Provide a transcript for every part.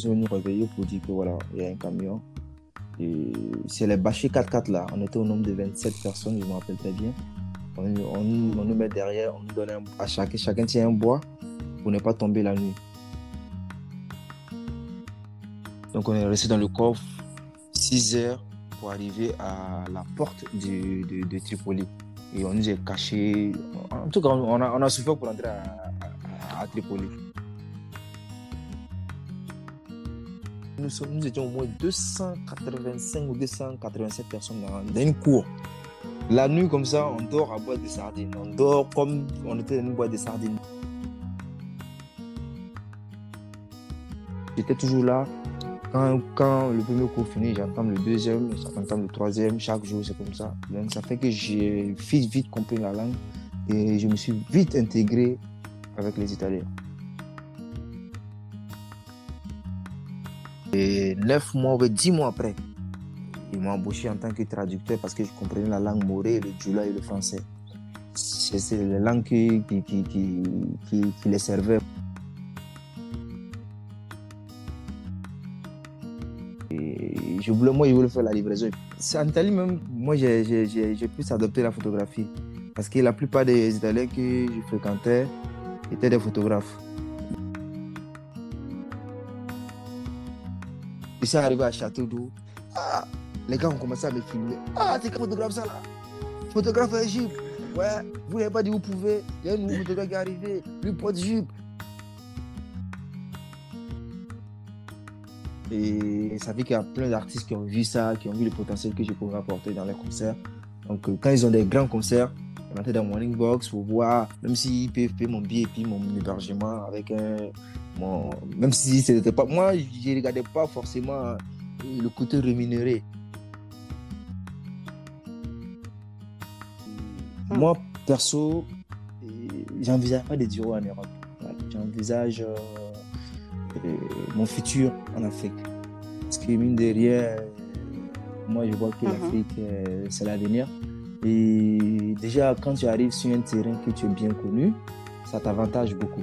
Ils sont venus réveiller pour dire que voilà, il y a un camion. Et c'est les bâchés 4x4 là. On était au nombre de 27 personnes, je me rappelle très bien. On, on, nous met derrière, on nous donne un, à chacun, chacun tient un bois pour ne pas tomber la nuit. Donc on est resté dans le coffre 6 heures pour arriver à la porte de, de, Tripoli. Et on nous a caché. En tout cas, on a, on souffert pour entrer à Tripoli. Nous, étions au moins 285 ou 287 personnes dans, une cour. La nuit, comme ça, on dort à boîte de sardines. On dort comme on était dans une boîte de sardines. J'étais toujours là. Quand, le premier cours finit, j'entends le deuxième, j'entends le troisième. Chaque jour, c'est comme ça. Donc, ça fait que j'ai vite, vite compris la langue et je me suis vite intégré avec les Italiens. Et neuf mois, ou dix mois après, ils m'ont embauché en tant que traducteur parce que je comprenais la langue morée, le djoula et le français. C'est les langues qui, les servaient. Et je voulais, moi, je voulais faire la livraison. En Italie, même, moi, j'ai pu adopter la photographie. Parce que la plupart des Italiens que je fréquentais étaient des photographes. Je suis arrivé à Château d'Eau. Ah, les gars ont commencé à me filmer. Ah, c'est quel photographe ça là Photographe Égypte. Ouais, vous n'avez pas dit vous pouvez. Il y a un nouveau photographe qui est arrivé. Lui porte jupe. Et ça fait qu'il y a plein d'artistes qui ont vu ça, qui ont vu le potentiel que je pouvais apporter dans les concerts. Donc, euh, quand ils ont des grands concerts, ils rentrent dans mon inbox pour voir, même s'ils peuvent mon billet et puis mon hébergement avec un. Même si c'était pas. Moi, je ne regardais pas forcément le côté rémunéré. Moi, perso, j'envisage pas de durer en Europe. J'envisage euh, euh, mon futur en Afrique. Parce que mine de rien, moi je vois que Mhm. l'Afrique, euh, c'est l'avenir. Et déjà, quand tu arrives sur un terrain que tu es bien connu, ça t'avantage beaucoup.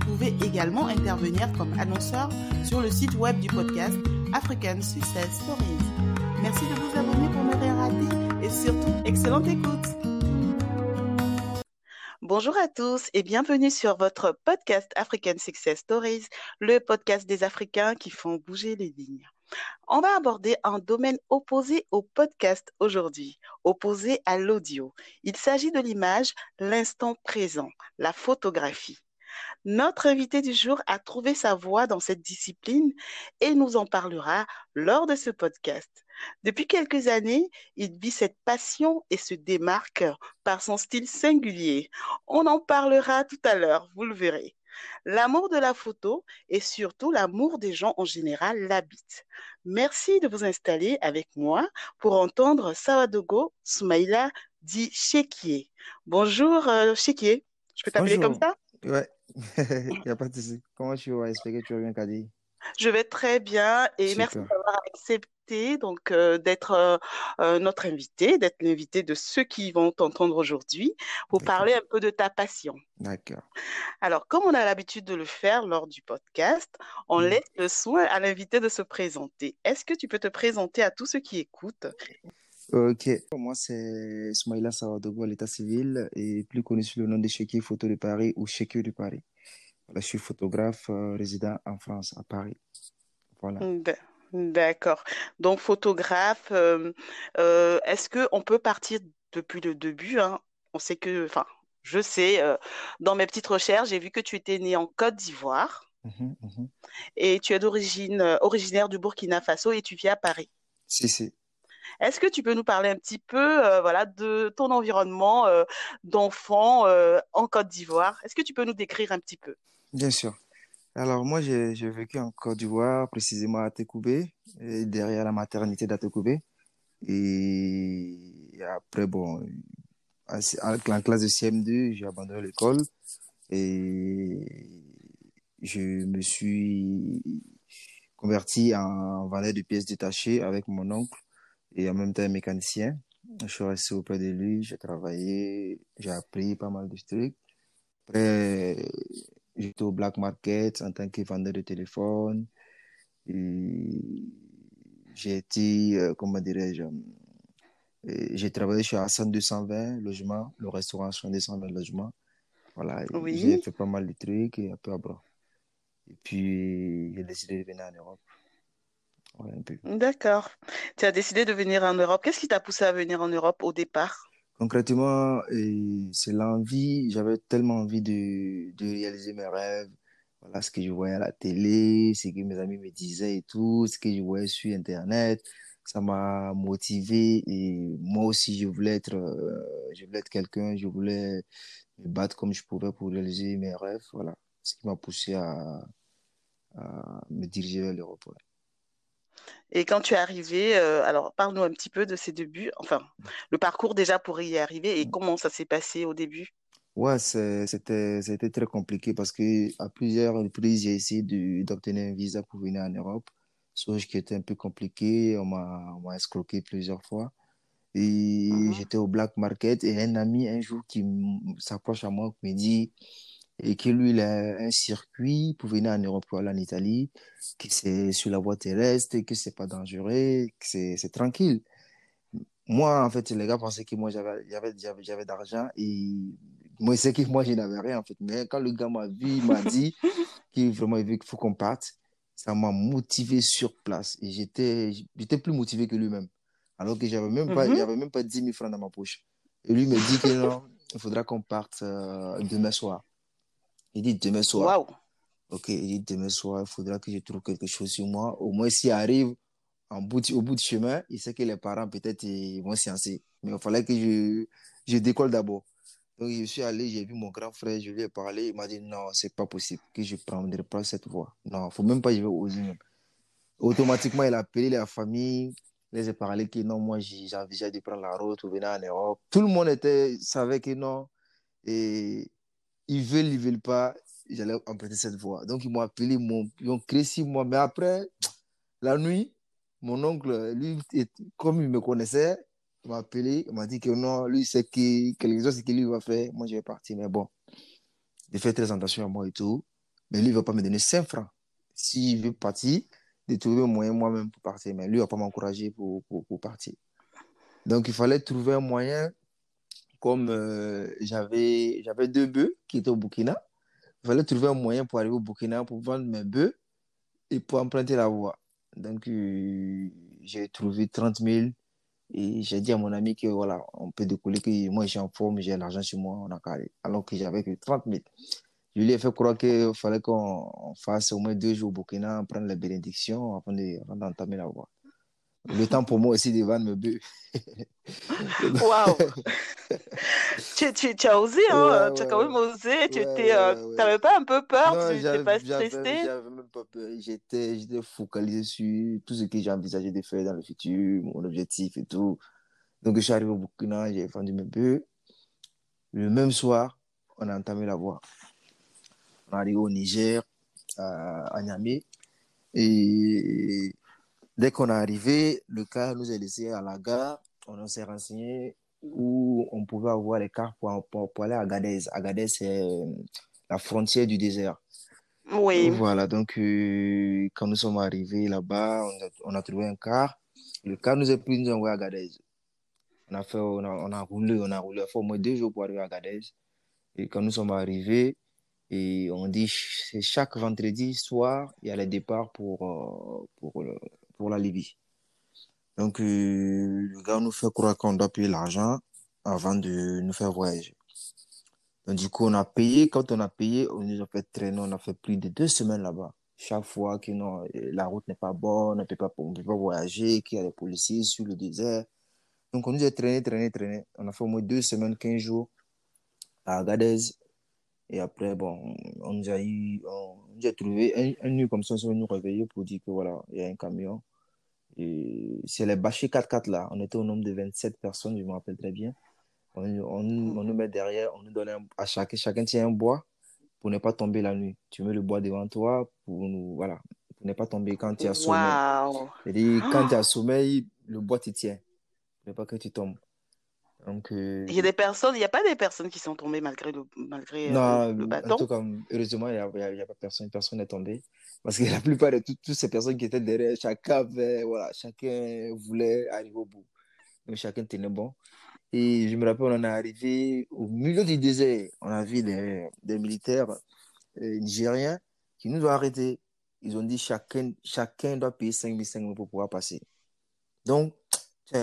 Vous pouvez également intervenir comme annonceur sur le site web du podcast African Success Stories. Merci de vous abonner pour ne rien rater et surtout, excellente écoute. Bonjour à tous et bienvenue sur votre podcast African Success Stories, le podcast des Africains qui font bouger les lignes. On va aborder un domaine opposé au podcast aujourd'hui, opposé à l'audio. Il s'agit de l'image, l'instant présent, la photographie. Notre invité du jour a trouvé sa voie dans cette discipline et nous en parlera lors de ce podcast. Depuis quelques années, il vit cette passion et se démarque par son style singulier. On en parlera tout à l'heure, vous le verrez. L'amour de la photo et surtout l'amour des gens en général l'habitent. Merci de vous installer avec moi pour entendre Sawadogo Soumaïla dit Chekié. Bonjour euh, Chekié, je peux t'appeler comme ça? Ouais, il n'y a pas de souci. Comment tu vas? J'espère que tu vas bien, Kadi. Je vais très bien et merci d'avoir accepté donc euh, d'être euh, euh, notre invité, d'être l'invité de ceux qui vont t'entendre aujourd'hui pour parler un peu de ta passion. D'accord. Alors, comme on a l'habitude de le faire lors du podcast, on Mhm. laisse le soin à l'invité de se présenter. Est-ce que tu peux te présenter à tous ceux qui écoutent? Ok, moi c'est Smaïla Sawadogo à l'état civil et plus connu sous le nom de Chéquier Photo de Paris ou Chéquier de Paris. Voilà, je suis photographe euh, résident en France, à Paris. Voilà. D- D'accord. Donc, photographe, euh, euh, est-ce que on peut partir depuis le début, hein? On sait que, enfin, je sais, euh, dans mes petites recherches, j'ai vu que tu étais né en Côte d'Ivoire Mhm, mhm. et tu es d'origine originaire du Burkina Faso et tu vis à Paris. Si, si. Est-ce que tu peux nous parler un petit peu, euh, de ton environnement euh, d'enfant euh, en Côte d'Ivoire? Est-ce que tu peux nous décrire un petit peu? Bien sûr. Alors, moi, j'ai vécu en Côte d'Ivoire, précisément à Tekoubé, derrière la maternité d'Atekoubé. Et après, en classe de CM2, j'ai abandonné l'école et je me suis converti en valet de pièces détachées avec mon oncle et en même temps mécanicien. Je suis resté auprès de lui, j'ai travaillé, j'ai appris pas mal de trucs. Après, j'étais au black market en tant que vendeur de téléphone. J'ai été, euh, comment dirais-je, euh, j'ai travaillé chez Hassan 220 logements, le restaurant Hassan 220 logements. Voilà, j'ai fait pas mal de trucs et après, bon. Et puis, j'ai décidé de venir en Europe. D'accord. Tu as décidé de venir en Europe. Qu'est-ce qui t'a poussé à venir en Europe au départ? Concrètement, c'est l'envie, j'avais tellement envie de, de réaliser mes rêves. Voilà ce que je voyais à la télé, ce que mes amis me disaient et tout, ce que je voyais sur Internet. Ça m'a motivé et moi aussi, je voulais être, euh, je voulais être quelqu'un, je voulais me battre comme je pouvais pour réaliser mes rêves. Voilà ce qui m'a poussé à, à me diriger vers l'Europe. ouais. Et quand tu es arrivé, euh, alors parle-nous un petit peu de ces débuts, enfin, le parcours déjà pour y arriver et comment ça s'est passé au début? Ouais, c'était, très compliqué parce que à plusieurs reprises, j'ai essayé d'obtenir un visa pour venir en Europe, chose qui était un peu compliquée. On m'a, escroqué plusieurs fois. Et Mhm. j'étais au black market et un ami, un jour, qui s'approche à moi, me dit et que lui, il a un circuit pour venir en Europe, pour aller en Italie, que c'est sur la voie terrestre, que c'est pas dangereux, que c'est, tranquille. Moi, en fait, les gars pensaient que moi, j'avais, d'argent et moi, c'est que moi, je n'avais rien, en fait. Mais quand le gars m'a vu, il m'a dit qu'il vraiment, il faut qu'on parte. Ça m'a motivé sur place et j'étais, plus motivé que lui-même. Alors que j'avais même pas, Mhm. j'avais même pas dix mille francs dans ma poche. Et lui me dit que non, il faudra qu'on parte euh, demain soir. Il dit demain soir. Ok, il dit demain soir, il faudra que je trouve quelque chose sur moi. Au moins, s'il arrive, en bout de- au bout du chemin, il sait que les parents peut-être ils vont sciencer. Mais il fallait que je, je décolle d'abord. Donc je suis allé, j'ai vu mon grand frère, je lui ai parlé, il m'a dit non, c'est pas possible que je prendrai pas cette voie. Non, faut même pas, je vais oser même. Automatiquement, il a appelé la famille, il les a parlé que non, moi j'envisageais de prendre la route pour venir en Europe. Tout le monde était, savait que non, et ils veulent, ils veulent pas, j'allais emprunter cette voie. Donc ils m'ont appelé, ils m'ont ils ont créé six mois. Mais après, la nuit, mon oncle, lui, comme il me connaissait, il m'a appelé, il m'a dit que non, lui, c'est que quelque chose qu'il lui va faire, moi je vais partir. Mais bon, il fait très attention à moi et tout. Mais lui, il ne va pas me donner 5 francs. S'il veut partir, de trouver un moyen moi-même pour partir. Mais lui, il ne va pas m'encourager pour, pour partir. Donc, il fallait trouver un moyen, comme euh, j'avais j'avais deux bœufs qui étaient au Burkina. Il fallait trouver un moyen pour arriver au Burkina pour vendre mes bœufs et pour emprunter la voie. Donc, euh, j'ai trouvé 30 000 et j'ai dit à mon ami que voilà, on peut décoller, que moi, suis en forme, j'ai l'argent sur moi, on a carré. Alors que j'avais que 30 000. Je lui ai fait croire qu'il fallait qu'on on fasse au moins deux jours au Burkina, prendre les bénédictions avant de- d'entamer la voie. Le temps pour moi aussi de vendre mes bœufs. Waouh. Tu, tu, tu as osé, Ouais, hein? Tu as ouais, quand ouais. même osé. Tu Ouais, ouais, euh, ouais, ouais. pas un peu peur? Tu Non, n'étais j'avais, pas stressé? j'avais même pas peur. J'étais, j'étais focalisé sur tout ce que j'ai envisagé de faire dans le futur, mon objectif et tout. Donc, je suis arrivé au Burkina, j'ai vendu mes bœufs. Le même soir, on a entamé la voie. On est arrivé au Niger, à, à Niamey. Et dès qu'on est arrivé, le car nous a laissé à la gare. On s'est renseigné où on pouvait avoir les cars pour, pour, pour aller à Agadez. Agadez, c'est euh, la frontière du désert. Oui. Voilà, donc euh, quand nous sommes arrivés là-bas, on a, on a trouvé un car. Le car nous a pris, nous envoyé à Agadez. On a fait, on a, on a roulé, on a roulé, il faut au moins deux jours pour arriver à Agadez. Et quand nous sommes arrivés, et on dit c'est chaque vendredi soir, il y a les départs pour, euh, pour, le- pour la Libye. Donc, euh, le gars nous fait croire qu'on doit payer l'argent avant de nous faire voyager. Donc, du coup, on a payé. Quand on a payé, on nous a fait traîner. On a fait plus de deux semaines là-bas. Chaque fois que non, euh, la route n'est pas bonne, on ne peut pas, on peut pas voyager, qu'il y a des policiers sur le désert. Donc, on nous a traîné, traîné, traîné. On a fait au moins deux semaines, quinze jours à Agadez. Et après, bon, on nous a eu, on nous a trouvé un, un nuit comme ça, on s'est nous réveiller pour dire que voilà, il y a un camion. C'est les bâchés 4x4 là. On était au nombre de 27 personnes, je me rappelle très bien. On, on, on nous met derrière, on nous donne un- à chacun, chacun tient un bois pour ne pas tomber la nuit. Tu mets le bois devant toi pour nous, voilà, pour ne pas tomber quand tu as sommeil. C'est-à-dire, quand tu Ah. as sommeil, le bois te tient pour ne pas que tu tombes. Donc, euh, Il y a des personnes, il n'y a pas des personnes qui sont tombées malgré le, malgré euh, non, le bâton? tout cas, heureusement, il n'y a, a- pas personne, personne n'est tombé. Parce que la plupart de tout- toutes ces personnes qui étaient derrière, chacun avait, voilà, chacun voulait arriver au bout. Donc, chacun tenait bon. Et je me rappelle, on est arrivé au milieu du désert. On a vu des, militaires euh, nigériens qui nous ont arrêtés. Ils ont dit chacun, chacun doit payer 5 500 pour pouvoir passer. Donc,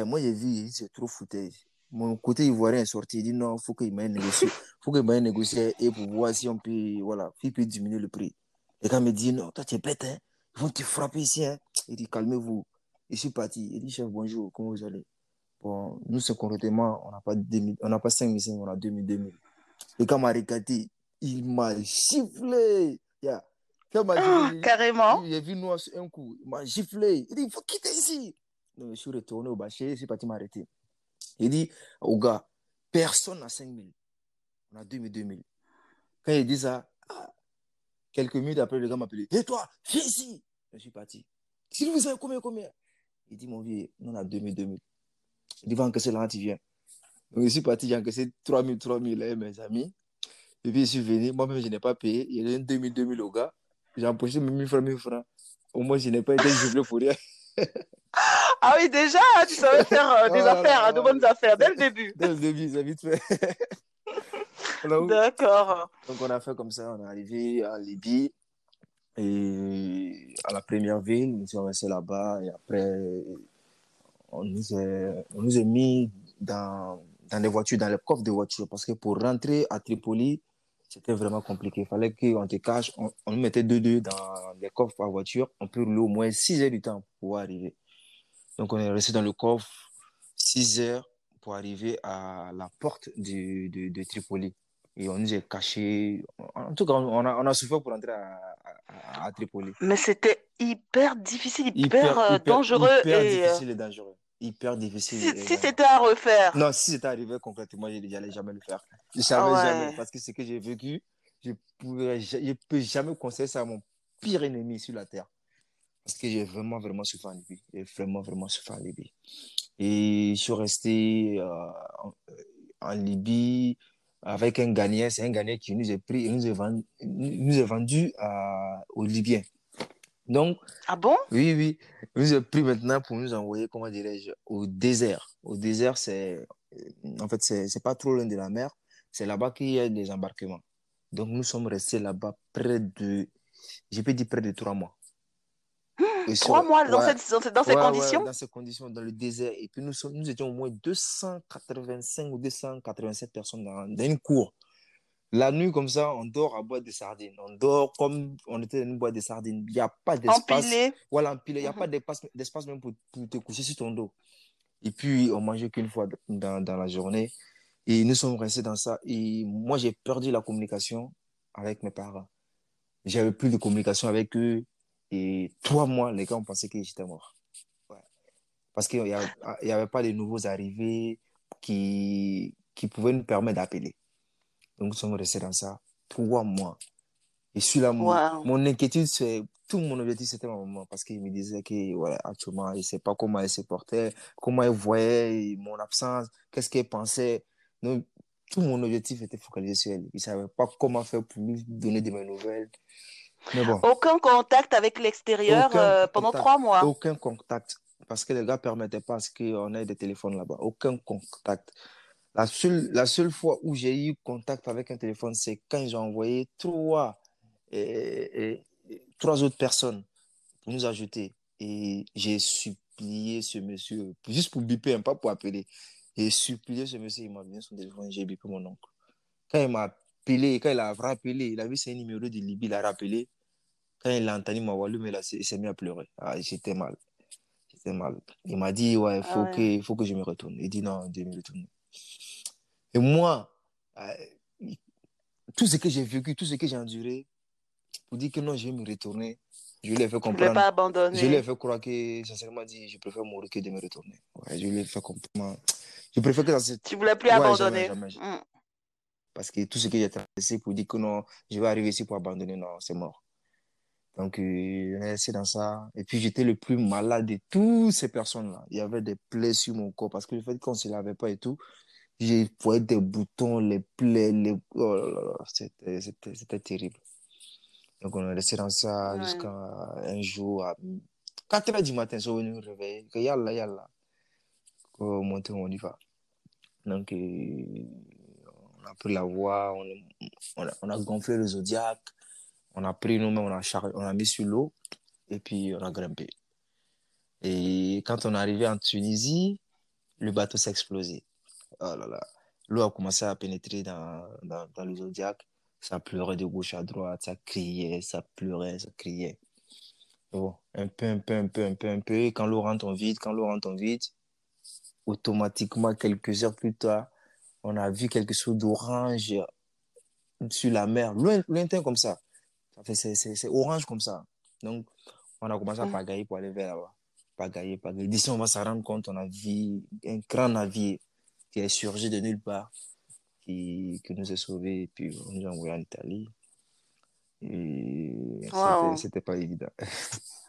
moi, j'ai vu, il s'est trop foutu. Mon côté ivoirien est sorti. Il dit non, il faut qu'il m'aille négocier. faut qu'il m'aille négocier et pour voir si on peut, voilà, peut diminuer le prix. Et quand il me dit non, toi, tu es bête, hein. Ils vont te frapper ici, hein. Il dit calmez-vous. Je suis parti. Il dit chef, bonjour, comment vous allez? Bon, nous, c'est concrètement, on n'a pas 2000, on n'a pas 5 500, on a 2000, 2000. Et quand il m'a regardé, il m'a giflé. Yeah. Quand il m'a Ah, giflé, carrément. il a vu nous un coup, il m'a giflé. Il dit, il faut quitter ici. Donc, je suis retourné au bâcher, je suis parti m'arrêter. Il dit au gars, personne n'a 5000. On a 2000, 2000. Quand il dit ça, ah, quelques minutes après, le gars m'a appelé. Et toi, viens ici. Je suis parti. Si vous savez combien, combien? Il dit, mon vieux, nous on a 2000, 2000. Il dit, va encaisser là, tu viens. Donc, je suis parti, j'ai encaissé 3000, 3000, hein, mes amis. Et puis, je suis venu. Moi-même, je n'ai pas payé. Il y a donné 2000, 2000 au gars. J'ai empoché mes 1000 francs, 1000 francs. Au moins, je n'ai pas été giflé pour rien. Ah oui, déjà, tu savais faire euh, des là affaires, là, hein, de bonnes affaires dès le début. Dès le début, c'est vite fait. D'accord. Donc, on a fait comme ça. On est arrivé à Libye. Et à la première ville, nous sommes restés là-bas. Et après, on nous a, on nous a mis dans, dans des voitures, dans les coffres de voitures. Parce que pour rentrer à Tripoli, c'était vraiment compliqué. Il fallait qu'on te cache. On, on nous mettait deux, deux dans les coffres à voiture. On peut rouler au moins 6 heures du temps pour arriver. Donc, on est resté dans le coffre 6 heures pour arriver à la porte de, de, de Tripoli. Et on nous a cachés. En tout cas, on a, on a souffert pour entrer à, à, à Tripoli. Mais c'était hyper difficile, hyper, euh, dangereux hyper et. euh, difficile et dangereux. Hyper difficile. si et si c'était à refaire. Non, si c'était arrivé concrètement, je n'allais jamais le faire. Je savais Ah ouais. jamais. Parce que ce que j'ai vécu, je ne je peux jamais conseiller ça à mon pire ennemi sur la terre. Parce que j'ai vraiment, vraiment souffert en Libye. J'ai vraiment, vraiment souffert en Libye. Et je suis resté euh, en, en Libye avec un Ghanéen. C'est un Ghanéen qui nous a pris et nous a vendu, nous a vendu à, aux Libyens. Donc, Ah bon? oui, oui. Il nous a pris maintenant pour nous envoyer, comment dirais-je, au désert. Au désert, c'est, en fait, c'est, c'est pas trop loin de la mer. C'est là-bas qu'il y a des embarquements. Donc, nous sommes restés là-bas près de, je peux dire près de trois mois. Sur- Trois mois dans, ouais, cette, dans, cette- dans ces ouais, conditions? dans ces conditions, dans le désert. Et puis, nous sommes, nous étions au moins 285 ou 287 personnes dans, dans une cour. La nuit, comme ça, on dort à boîte de sardines. On dort comme on était dans une boîte de sardines. Il n'y a pas d'espace. Empilé. Voilà, empilé. Il n'y a Mhm. pas d'espace, d'espace même pour, pour te coucher sur ton dos. Et puis, on mangeait qu'une fois dans, dans la journée. Et nous sommes restés dans ça. Et moi, j'ai perdu la communication avec mes parents. J'avais plus de communication avec eux. Et trois mois, les gars ont pensé que j'étais mort. Ouais. Parce qu'il n'y avait, y avait pas de nouveaux arrivés qui, qui pouvaient nous permettre d'appeler. Donc, nous sommes restés dans ça trois mois. Et sur là, mon, Wow. mon inquiétude, c'est tout mon objectif, c'était ma maman. Parce qu'il me disait que, voilà, actuellement, il ne sait pas comment elle se portait, comment elle voyait mon absence, qu'est-ce qu'elle pensait. Donc, tout mon objectif était focalisé sur elle. Il ne savait pas comment faire pour lui donner de mes nouvelles. Mais bon, Aucun contact avec l'extérieur euh, pendant contact. trois mois. aucun contact. Parce que les gars ne permettaient pas à ce qu'on ait des téléphones là-bas. Aucun contact. La seule, la seule fois où j'ai eu contact avec un téléphone, c'est quand ils ont envoyé trois, et, et- et trois autres personnes pour nous ajouter. Et j'ai supplié ce monsieur, juste pour biper, hein, pas pour appeler. J'ai supplié ce monsieur, il m'a donné son téléphone, j'ai bipé mon oncle. Quand il m'a appelé, quand il a rappelé, il a vu ses numéros de Libye, il a rappelé. Quand il a entendu ma voix, lui, il s'est mis à pleurer. Ah, j'étais mal. J'étais mal. Il m'a dit, ouais, il faut, Ah ouais. que, faut que je me retourne. Il dit, non, je me retourner. Et moi, euh, tout ce que j'ai vécu, tout ce que j'ai enduré, pour dire que non, je vais me retourner, je lui ai fait Tu voulais comprendre. pas Je lui ai abandonner. fait croire que, sincèrement dit, je préfère mourir que de me retourner. Ouais, je lui ai fait comprendre. Je préfère que dans cette... Tu voulais plus Ouais, jamais, abandonner. jamais, jamais. Mm. Parce que tout ce que j'ai traversé pour dire que non, je vais arriver ici pour abandonner, non, c'est mort. Donc, euh, on est resté dans ça. Et puis, j'étais le plus malade de toutes ces personnes-là. Il y avait des plaies sur mon corps parce que le fait qu'on ne se lavait pas et tout, j'ai voyé des boutons, les plaies, les... Oh là là c'était, c'était, c'était terrible. Donc, on est resté dans ça Ouais. jusqu'à un jour, à 4 heures du matin, ils sont venus me réveiller. Que yalla, yalla. Qu'on monte, on y va. Donc, euh, on a pris la voie, on, on a, on a gonflé le Zodiac, on a pris nous-mêmes, on a, char- on a mis sur l'eau et puis on a grimpé. Et quand on est arrivé en Tunisie, le bateau s'est explosé. Oh. L'eau a commencé à pénétrer dans, le Zodiac. Ça pleurait de gauche à droite, ça criait, ça pleurait, ça criait. Bon, un peu, un peu, un peu, un peu, un peu. Quand l'eau rentre en vide, quand l'eau rentre en vide, automatiquement, quelques heures plus tard, on a vu quelque chose d'orange sur la mer, loin, lointain comme ça. C'est, orange comme ça. Donc, on a commencé à Mm. pagailler pour aller vers là-bas. Pagailler, pagailler. D'ici, on va se rendre compte, on a vu un grand navire qui est surgi de nulle part, qui, qui nous a sauvés, et puis on nous a envoyés en Italie. Et Wow. c'était pas évident.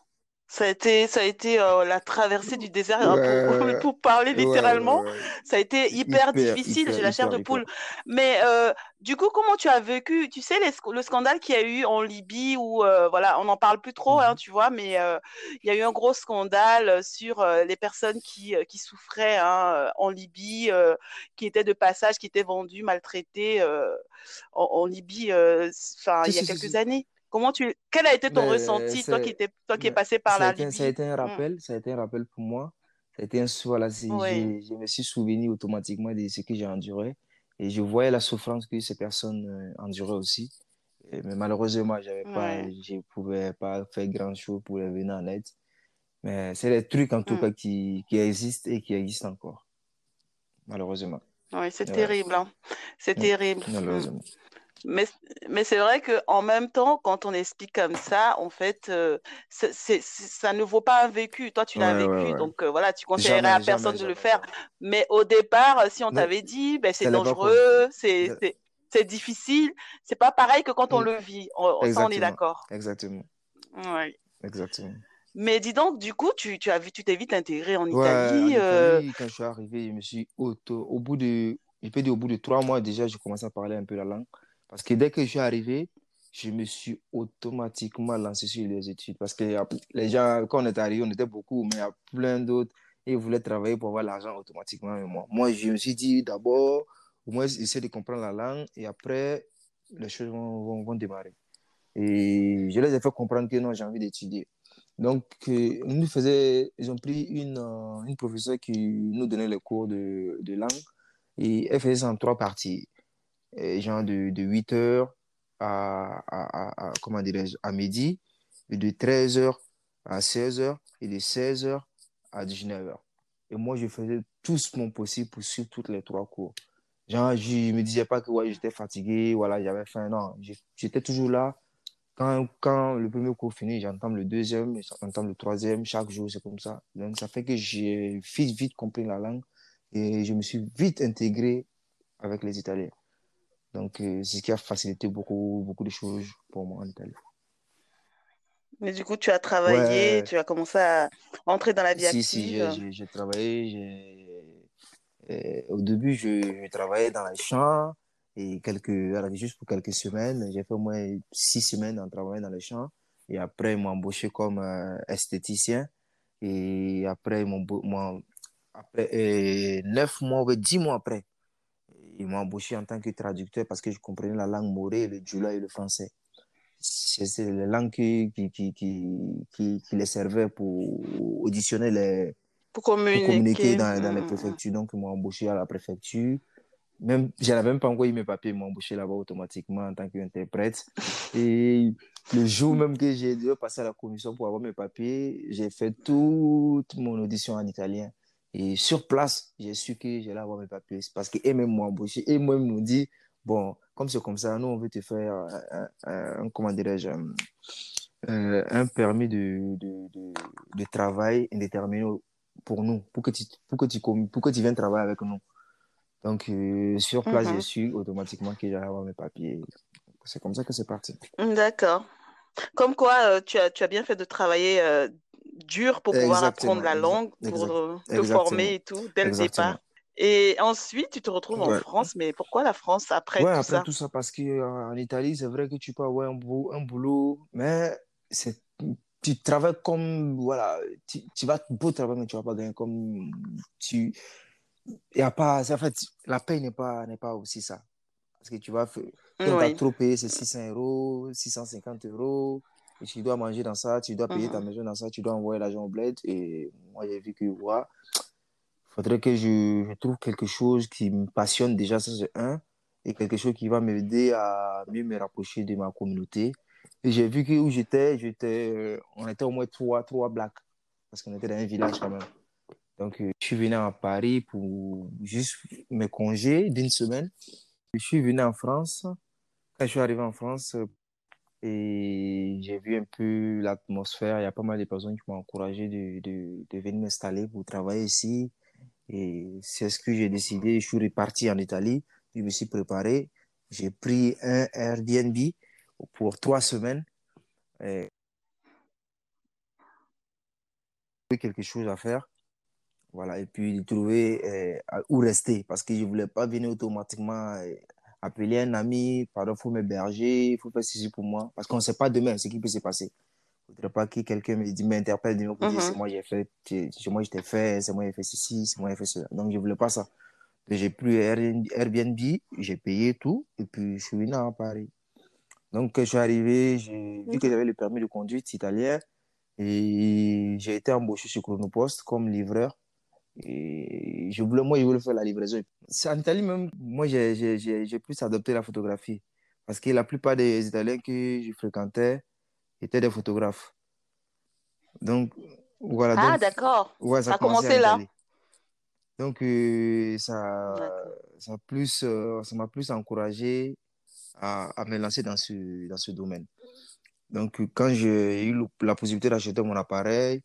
Ça a été, ça a été euh, la traversée du désert hein, pour, Ouais. pour parler Ouais, littéralement. ouais, ouais. Ça a été hyper, Hyper, difficile. J'ai la chair de poule. Mais euh, du coup, comment tu as vécu, tu sais, les le scandale qu'il y a eu en Libye où, euh, voilà, on n'en parle plus trop, hein, Mhm. tu vois, mais il y a eu un gros scandale sur les personnes qui, qui souffraient hein, en Libye, qui étaient de passage, qui étaient vendues, maltraitées en, en Libye, enfin, il y a quelques années. Comment tu, quel a été ton Mais ressenti, toi qui étais, toi qui es mais passé par la été, ça a Libye? été un Mm. rappel, ça a été un rappel pour moi. Ça a été un voilà, Oui, j'ai, je me suis souvenu automatiquement de ce que j'ai enduré et je voyais la souffrance que ces personnes euh, enduraient aussi. Et- mais malheureusement, j'avais pas, ouais. je pouvais pas faire grand chose pour les venir en aide. Mais c'est des trucs en tout Mm. cas qui, qui existent et qui existent encore, malheureusement. Oui, c'est Ouais, terrible, hein. C'est Mm. terrible. Malheureusement. Mais, mais c'est vrai que en même temps, quand on explique comme ça, en fait, euh, ça ne vaut pas un vécu. Toi, tu l'as Ouais, vécu, ouais. donc euh, voilà, tu conseillerais à personne jamais, de le faire. Mais au départ, si on t'avait dit, ben, c'est dangereux, c'est, c'est difficile, c'est pas pareil que quand on Mm. le vit. On- ça, on est d'accord. exactement, Ouais. exactement. Mais dis donc, du coup, tu, tu as tu t'es vite intégré en Ouais, en Italie. euh, Italie, quand je suis arrivé, je me suis auto, au bout de, je peux dire au bout de trois mois déjà, j'ai commencé à parler un peu la langue. Parce que dès que je suis arrivé, je me suis automatiquement lancé sur les études. Parce que les gens, quand on est arrivé, on était beaucoup, mais il y a plein d'autres, ils voulaient travailler pour avoir l'argent automatiquement. Moi, moi, je me suis dit d'abord, au moins, essayer de comprendre la langue, et après, les choses vont, démarrer. Et je les ai fait comprendre que non, j'ai envie d'étudier. Donc, nous faisait, ils ont pris une, euh, professeure qui nous donnait les cours de, de langue et elle faisait ça en trois parties. Et genre de, de 8 heures à, à, à, comment à midi, de 13 heures à 16 heures et de 16 heures à 19 heures. Et moi, je faisais tout mon possible pour suivre toutes les trois cours. Genre, je me disais pas que ouais, j'étais fatigué, voilà, j'avais faim. Non, j'étais toujours là. Quand, quand le premier cours finit, j'entame le deuxième, j'entame le troisième, chaque jour, c'est comme ça. Donc, ça fait que j'ai vite, vite compris la langue et je me suis vite intégré avec les Italiens. Donc, euh, c'est ce qui a facilité beaucoup, beaucoup de choses pour moi en Italie. mais du coup, tu as travaillé, Ouais, tu as commencé à entrer dans la vie si, si, j'ai, active. j'ai, j'ai travaillé, euh, au début, je, je travaillais dans les champs et quelques, voilà, juste pour quelques semaines. J'ai fait au moins six semaines en travaillant dans les champs. Et après, ils m'ont embauché comme euh, esthéticien. Et après, bo- m'ont- après, euh, neuf mois, dix mois après, ils m'ont embauché en tant que traducteur parce que je comprenais la langue morée, le djoula et le français. C'est les langues qui, qui, qui, qui, les servaient pour auditionner les, Pour pour communiquer dans, dans les Mm, mm, mm. préfectures. Donc, ils m'ont embauché à la préfecture. Même, je n'avais même pas encore eu mes papiers, ils m'ont embauché là-bas automatiquement en tant qu'interprète. Et le jour même que j'ai dû passer à la commission pour avoir mes papiers, j'ai fait toute mon audition en italien. Et sur place, j'ai su que j'allais avoir mes papiers. Parce qu'eux-mêmes m'ont embauché. Et moi, ils m'ont dit, bon, comme c'est comme ça, nous, on veut te faire un, comment dirais-je, un permis de, de, de, de, travail indéterminé pour nous, pour que tu, pour que tu, pour que tu viennes travailler avec nous. Donc, sur place, j'ai mhm. su automatiquement que j'allais avoir mes papiers. C'est comme ça que c'est parti. D'accord. Comme quoi, tu, as, tu as bien fait de travailler dur pour pouvoir apprendre la langue, pour te former et tout, dès le départ. Et ensuite, tu te retrouves en France, mais pourquoi la France après ouais, tout après tout ça Parce qu'en Italie, c'est vrai que tu peux avoir un, boulot, un boulot mais tu travailles comme, voilà, tu, tu, vas beau travailler, mais tu vas pas gagner comme tu... Y a pas, en fait, la paye n'est pas, n'est pas aussi ça. Parce que tu vas, oui. tu trop payé, c'est 600 euros, 650 euros, tu dois manger dans ça, tu dois payer ta mhm. maison dans ça, tu dois envoyer l'argent au bled. Et moi, j'ai vu que, ouais, faudrait que je, je, trouve quelque chose qui me passionne déjà, ça c'est un, et quelque chose qui va m'aider à mieux me rapprocher de ma communauté. Et j'ai vu que où j'étais, j'étais, euh, on était au moins trois, trois blacks, parce qu'on était dans un village quand même. Donc, euh, je suis venu à Paris pour juste mes congés d'une semaine. Je suis venu en France. Quand je suis arrivé en France, et j'ai vu un peu l'atmosphère. Il y a pas mal de personnes qui m'ont encouragé de, de, de venir m'installer pour travailler ici. Et c'est ce que j'ai décidé. Je suis reparti en Italie. Je me suis préparé. J'ai pris un Airbnb pour trois semaines. Et quelque chose à faire. Voilà. Et puis, trouver euh, où rester parce que je voulais pas venir automatiquement euh, appeler un ami, pardon, il faut m'héberger, il faut faire ceci pour moi. Parce qu'on ne sait pas demain ce qui peut se passer. Il ne faudrait pas que quelqu'un m'interpelle de pour dire c'est moi j'ai fait, c'est moi j'ai fait, c'est moi j'ai fait ceci, c'est moi j'ai fait cela. Donc je ne voulais pas ça. J'ai pris Airbnb, j'ai payé tout et puis je suis venu à Paris. Donc je suis arrivé, j'ai vu que j'avais le permis de conduite italien et j'ai été embauché chez Chronopost comme livreur. Et je voulais, moi, je voulais faire la livraison. En Italie, même, moi, j'ai plus adopté la photographie. Parce que la plupart des Italiens que je fréquentais étaient des photographes. Donc, voilà. Ah, d'accord. Ouais, ça, a commencé là. Donc, euh, ça ça m'a plus, euh, ça plus encouragé à, à, me lancer dans ce, dans ce domaine. Donc, quand j'ai eu la possibilité d'acheter mon appareil,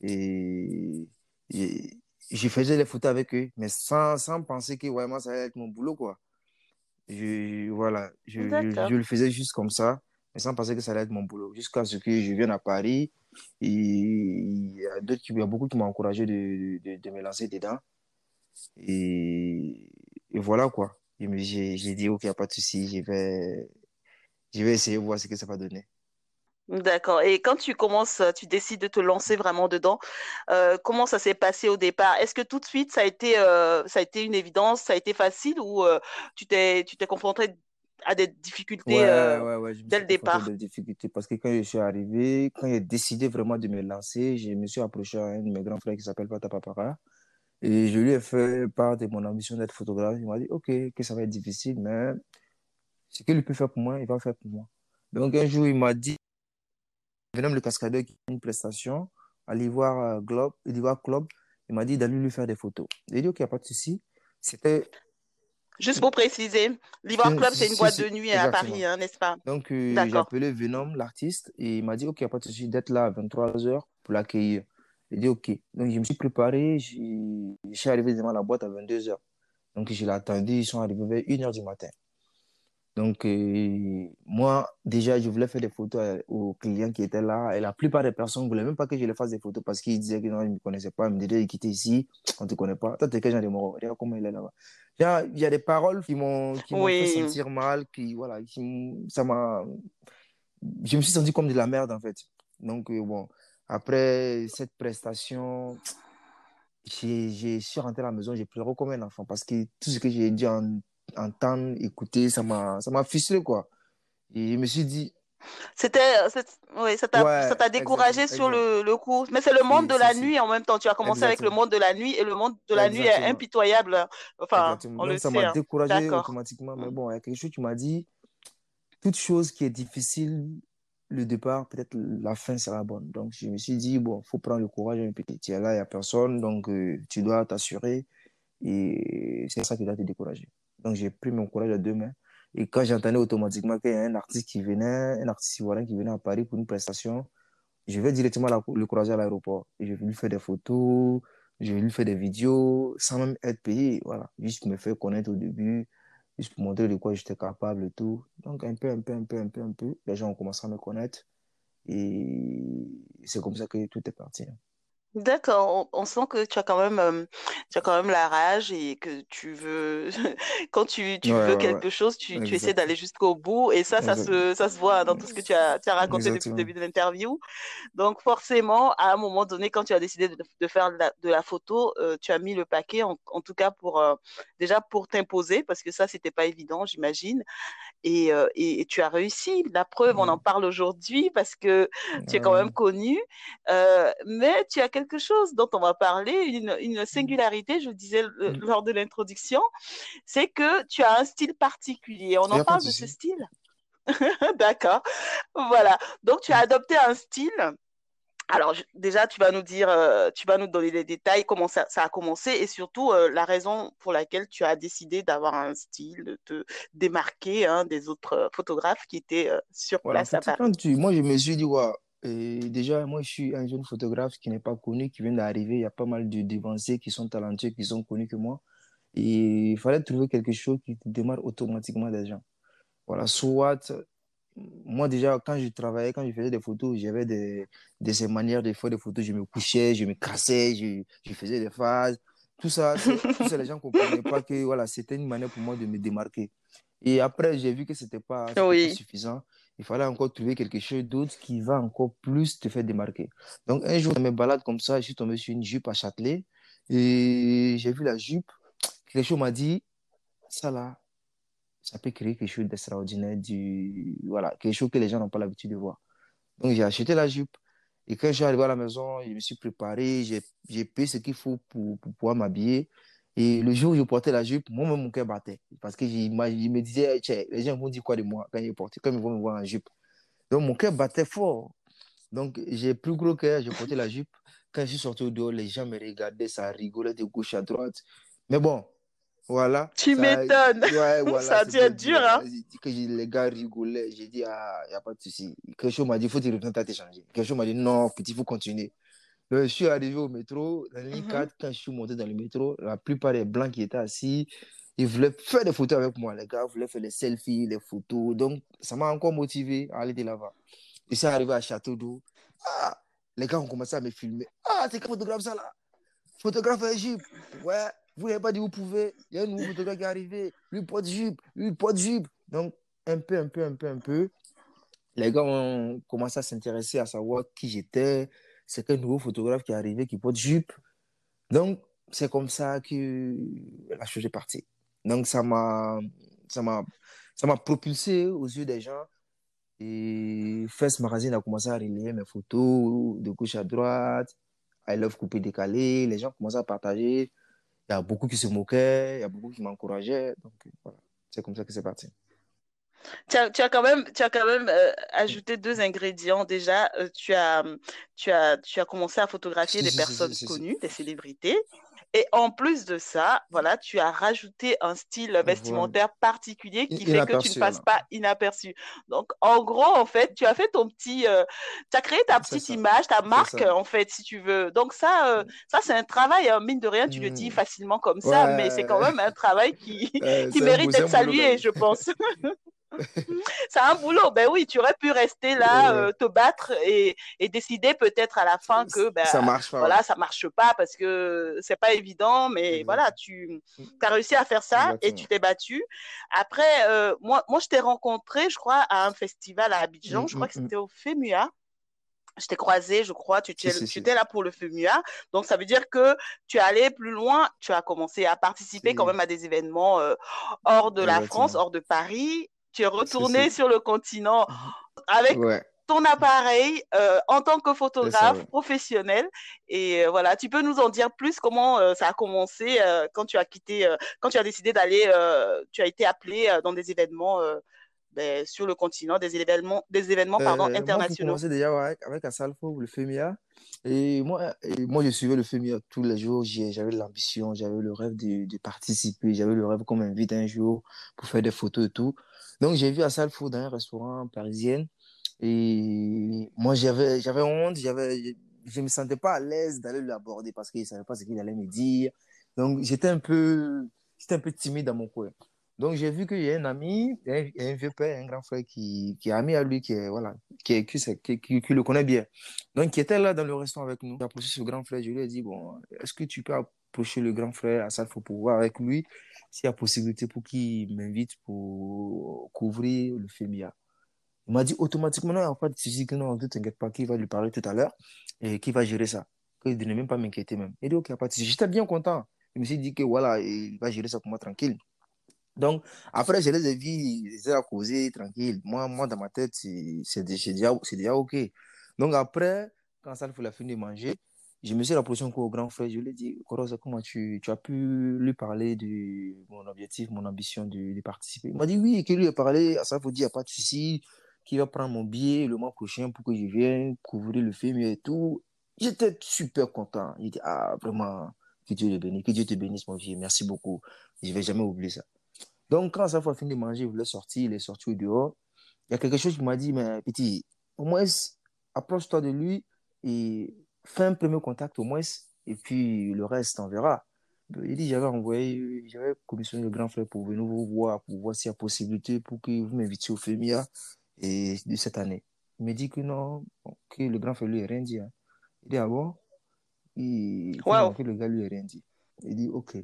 et, et je faisais les photos avec eux, mais sans, sans penser que vraiment ça allait être mon boulot, quoi. Je, voilà, je, je, le faisais juste comme ça, mais sans penser que ça allait être mon boulot. Jusqu'à ce que je vienne à Paris, et il y a, d'autres, il y a beaucoup qui m'ont encouragé de, de, de, me lancer dedans. Et, et voilà, quoi. J'ai, j'ai dit, OK, il n'y a pas de souci, je vais, je vais essayer de voir ce que ça va donner. D'accord. Et quand tu commences, tu décides de te lancer vraiment dedans, euh, comment ça s'est passé au départ? Est-ce que tout de suite ça a été, euh, ça a été une évidence, ça a été facile ou euh, tu t'es, confronté à des difficultés ouais, ouais, ouais, je dès le départ? des difficultés parce que quand je suis arrivé, quand j'ai décidé vraiment de me lancer, je me suis approché à un de mes grands frères qui s'appelle Pata Papara et je lui ai fait part de mon ambition d'être photographe. Il m'a dit, OK, que ça va être difficile, mais ce qu'il peut faire pour moi, il va faire pour moi. Donc un jour, il m'a dit, Venom le cascadeur qui a une prestation à l'Ivoire euh, Globe, l'Ivoire Club, il m'a dit d'aller lui faire des photos. J'ai dit, OK, il n'y a pas de souci. C'était. Juste pour préciser, l'Ivoire Club, c'est une boîte de nuit à Paris, hein, n'est-ce pas? Donc, euh, j'ai appelé Venom, l'artiste, et il m'a dit, OK, il n'y a pas de souci d'être là à 23h pour l'accueillir. J'ai dit, OK. Donc, je me suis préparé, je suis arrivé devant la boîte à 22h. Donc, je l'ai attendu, ils sont arrivés vers 1h du matin. Donc, euh, moi, déjà, je voulais faire des photos aux clients qui étaient là. Et la plupart des personnes ne voulaient même pas que je les fasse des photos parce qu'ils disaient que non, ils ne me connaissaient pas. Ils me disaient, quitter ici, on ne te connaît pas. Toi, es quel genre de mort Regarde comment il est là-bas. Il y a des paroles qui m'ont fait sentir mal, qui, voilà, qui, ça m'a. Je me suis senti comme de la merde, en fait. Donc, euh, bon, après cette prestation, je suis rentré à la maison, j'ai pleuré comme un enfant parce que tout ce que j'ai dit en entendre, écouter, ça m'a, ça m'a ficelé, quoi. Et je me suis dit. C'était, oui, ça t'a, découragé sur le, le coup. Mais c'est le monde de la nuit en même temps. Tu as commencé avec le monde de la nuit et le monde de la nuit est impitoyable. Enfin, on le ça m'a hein. découragé automatiquement. Mais bon, il y a quelque chose qui m'a dit toute chose qui est difficile, le départ, peut-être la fin sera bonne. Donc, je me suis dit, bon, faut prendre le courage un petit. Tu es là, il n'y a personne, donc euh, tu dois t'assurer. Et c'est ça qui doit te décourager. Donc, j'ai pris mon courage à deux mains. Et quand j'entendais automatiquement qu'il y a un artiste qui venait, un artiste ivoirien qui venait à Paris pour une prestation, je vais directement le croiser à l'aéroport. Je vais lui faire des photos, je vais lui faire des vidéos sans même être payé. Voilà, juste me faire connaître au début, juste pour montrer de quoi j'étais capable et tout. Donc, un peu, un peu, un peu, un peu, un peu, les gens ont commencé à me connaître. Et c'est comme ça que tout est parti. D'accord, on, sent que tu as quand même, euh, tu as quand même la rage et que tu veux, quand tu, tu veux quelque chose, tu, tu essaies d'aller jusqu'au bout et ça, ça se, ça se voit dans tout ce que tu as, tu as raconté depuis le début de l'interview. Donc forcément, à un moment donné, quand tu as décidé de, de faire de la, de la photo, euh, tu as mis le paquet, en, en tout cas pour euh, déjà pour t'imposer parce que ça, c'était pas évident, j'imagine. Et, et, tu as réussi. La preuve, on en parle aujourd'hui parce que tu es quand même connu, mais tu as quelque chose dont on va parler, une, une singularité, je disais mm. lors de l'introduction, c'est que tu as un style particulier. On en parle de ce style? D'accord. Voilà. Donc, tu as adopté un style. Alors, déjà, tu vas nous dire, euh, tu vas nous donner des détails, comment ça, ça a commencé et surtout euh, la raison pour laquelle tu as décidé d'avoir un style, de te démarquer hein, des autres euh, photographes qui étaient sur place à Paris. moi, je me suis dit, ouais, et déjà, moi, je suis un jeune photographe qui n'est pas connu, qui vient d'arriver. Il y a pas mal de dévancés qui sont talentueux, qui sont connus que moi. Et il fallait trouver quelque chose qui démarre automatiquement des gens. Voilà, soit, moi déjà, quand je travaillais, quand je faisais des photos, j'avais des, des ces manières de faire des photos. Je me couchais, je me cassais, je, je faisais des phases. Tout ça, tout ça les gens ne comprenaient pas que voilà, c'était une manière pour moi de me démarquer. Et après, j'ai vu que ce n'était pas, pas suffisant il fallait encore trouver quelque chose d'autre qui va encore plus te faire démarquer. Donc, un jour, dans mes balades comme ça, je suis tombé sur une jupe à Châtelet et j'ai vu la jupe. Quelque chose m'a dit, ça là, ça peut créer quelque chose d'extraordinaire, du... voilà, quelque chose que les gens n'ont pas l'habitude de voir. Donc, j'ai acheté la jupe. Et quand je suis arrivé à la maison, je me suis préparé, j'ai payé ce qu'il faut pour, pouvoir m'habiller. Et le jour où je portais la jupe, moi-même, mon cœur battait. Parce que je me disais, les gens vont dire quoi de moi quand ils, quand ils vont me voir en jupe. Donc, mon cœur battait fort. Donc, j'ai plus gros cœur, j'ai porté la jupe. Quand je suis sorti au dehors, les gens me regardaient, ça rigolait de gauche à droite. Mais bon, voilà. Tu m'étonnes. Ouais, voilà, ça a dur, hein. Que les gars rigolaient. J'ai dit, ah, il n'y a pas de souci. Quelque chose m'a dit, il faut te retourner à t'échanger. Quelque chose m'a dit, non, petit, il faut continuer je suis arrivé au métro, dans ligne 4, mhm. quand je suis monté dans le métro, la plupart des blancs qui étaient assis, ils voulaient faire des photos avec moi. Les gars voulaient faire des selfies, les photos. Donc, ça m'a encore motivé à aller de l'avant. Je suis arrivé à Château d'Eau. Ah, les gars ont commencé à me filmer. Ah, c'est quel photographe ça là? Photographe jupe. Ouais, vous n'avez pas dit vous pouvez. Il y a un nouveau photographe qui est arrivé. Lui porte jupe, lui porte jupe. Donc, un peu, un peu, un peu, un peu. Les gars ont commencé à s'intéresser à savoir qui j'étais, c'est qu'un nouveau photographe qui est arrivé, qui porte jupe. Donc, c'est comme ça que la chose est partie. Donc, ça m'a, ça m'a, ça m'a propulsé aux yeux des gens. Et Fest Magazine a commencé à relayer mes photos de gauche à droite. I love coupé décalé. Les gens commencé à partager. Il y a beaucoup qui se moquaient, il y a beaucoup qui m'encourageaient. Donc, voilà. C'est comme ça que c'est parti. Tu as, tu as, quand même, tu as quand même euh, ajouté deux ingrédients. Déjà, euh, tu, as, tu, as, tu as commencé à photographier des personnes connues, des célébrités. Et en plus de ça, voilà, tu as rajouté un style vestimentaire particulier qui fait que tu ne passes pas inaperçu. Donc, en gros, en fait, tu as fait ton petit, euh, tu as créé ta petite image, ta marque, en fait, si tu veux. Donc ça, ça c'est un travail, hein, mine de rien, tu le dis mmh. facilement comme ça, mais c'est quand même un travail qui, qui mérite d'être salué, je pense. c'est un boulot. Ben oui, tu aurais pu rester là, euh, te battre et, et décider peut-être à la fin que ben, ça marche pas. Voilà, ça marche pas parce que c'est pas évident, mais voilà, tu as réussi à faire ça et tu t'es battu. Après, euh, moi, moi, je t'ai rencontré, je crois, à un festival à Abidjan. Mm, je crois mm, que c'était mm. au FEMUA je t'ai croisé, je crois, tu, étais là pour le FEMUA. Donc, ça veut dire que tu es allé plus loin, tu as commencé à participer quand même à des événements euh, hors de la France, hors de Paris tu es retourné sur le continent avec ton appareil euh, en tant que photographe professionnel. Et euh, voilà, tu peux nous en dire plus comment euh, ça a commencé quand tu as quitté, quand tu as décidé d'aller, tu as été appelé dans des événements. Ben, sur le continent, des événements, des événements pardon, internationaux. Moi, déjà avec, avec Asalfo, le FEMIA. Et moi, et moi, je suivais le FEMIA tous les jours. J'avais l'ambition, j'avais le rêve de, de participer. J'avais le rêve qu'on m'invite un jour pour faire des photos et tout. Donc, j'ai vu Asalfo dans un restaurant parisien. Et moi, j'avais, honte, j'avais, je me sentais pas à l'aise d'aller l'aborder parce qu'il savait pas ce qu'il allait me dire. Donc, j'étais un peu, un peu timide dans mon coin. Donc, j'ai vu qu'il y a un ami, un, vieux père, un grand frère qui, qui est ami à lui, qui, est, voilà, qui, qui, qui, le connaît bien. Donc, qui était là dans le restaurant avec nous. J'ai approché ce grand frère, je lui ai dit, bon, est-ce que tu peux approcher le grand frère à Salfo pour voir avec lui s'il y a possibilité pour qu'il m'invite pour couvrir le FEMIA Il m'a dit automatiquement, non, en fait, tu dis que non, ne t'inquiète pas, qu'il va lui parler tout à l'heure et qu'il va gérer ça. Qu'il ne même pas m'inquiéter même. Il dit, ok, pas de J'étais bien content. Je me suis dit que voilà, il va gérer ça pour moi tranquille. Donc, après, je les ai vus, ils étaient à causer tranquille. Moi, moi, dans ma tête, c'est déjà, déjà OK. Donc, après, quand ça a fini de manger, je me suis rapproché encore au grand frère. Je lui ai dit, Korosa, comment tu, as pu lui parler de mon objectif, mon ambition de, participer? Il m'a dit oui, qu'il lui a parlé. Ça vous dit, il n'y a pas de souci, qu'il va prendre mon billet le mois prochain pour que je vienne couvrir le film et tout. J'étais super content. Il dit, ah, vraiment, que Dieu le bénisse, que Dieu te bénisse, mon vieux. Merci beaucoup. Je ne vais jamais oublier ça. Donc, quand ça a fini de manger, il voulait sortir, il est sorti dehors. Il y a quelque chose qui m'a dit, mais petit, au moins, approche-toi de lui et fais un premier contact au moins, et puis le reste, on verra. Il dit, j'avais envoyé, j'avais commissionné le grand frère pour venir vous voir, pour voir s'il y a possibilité pour que vous m'invitiez au FEMIA et de cette année. Il me dit que non, que le grand frère lui a rien dit. Hein. Il dit, ah bon? Il, wow. que le gars lui a rien dit. Il dit, ok.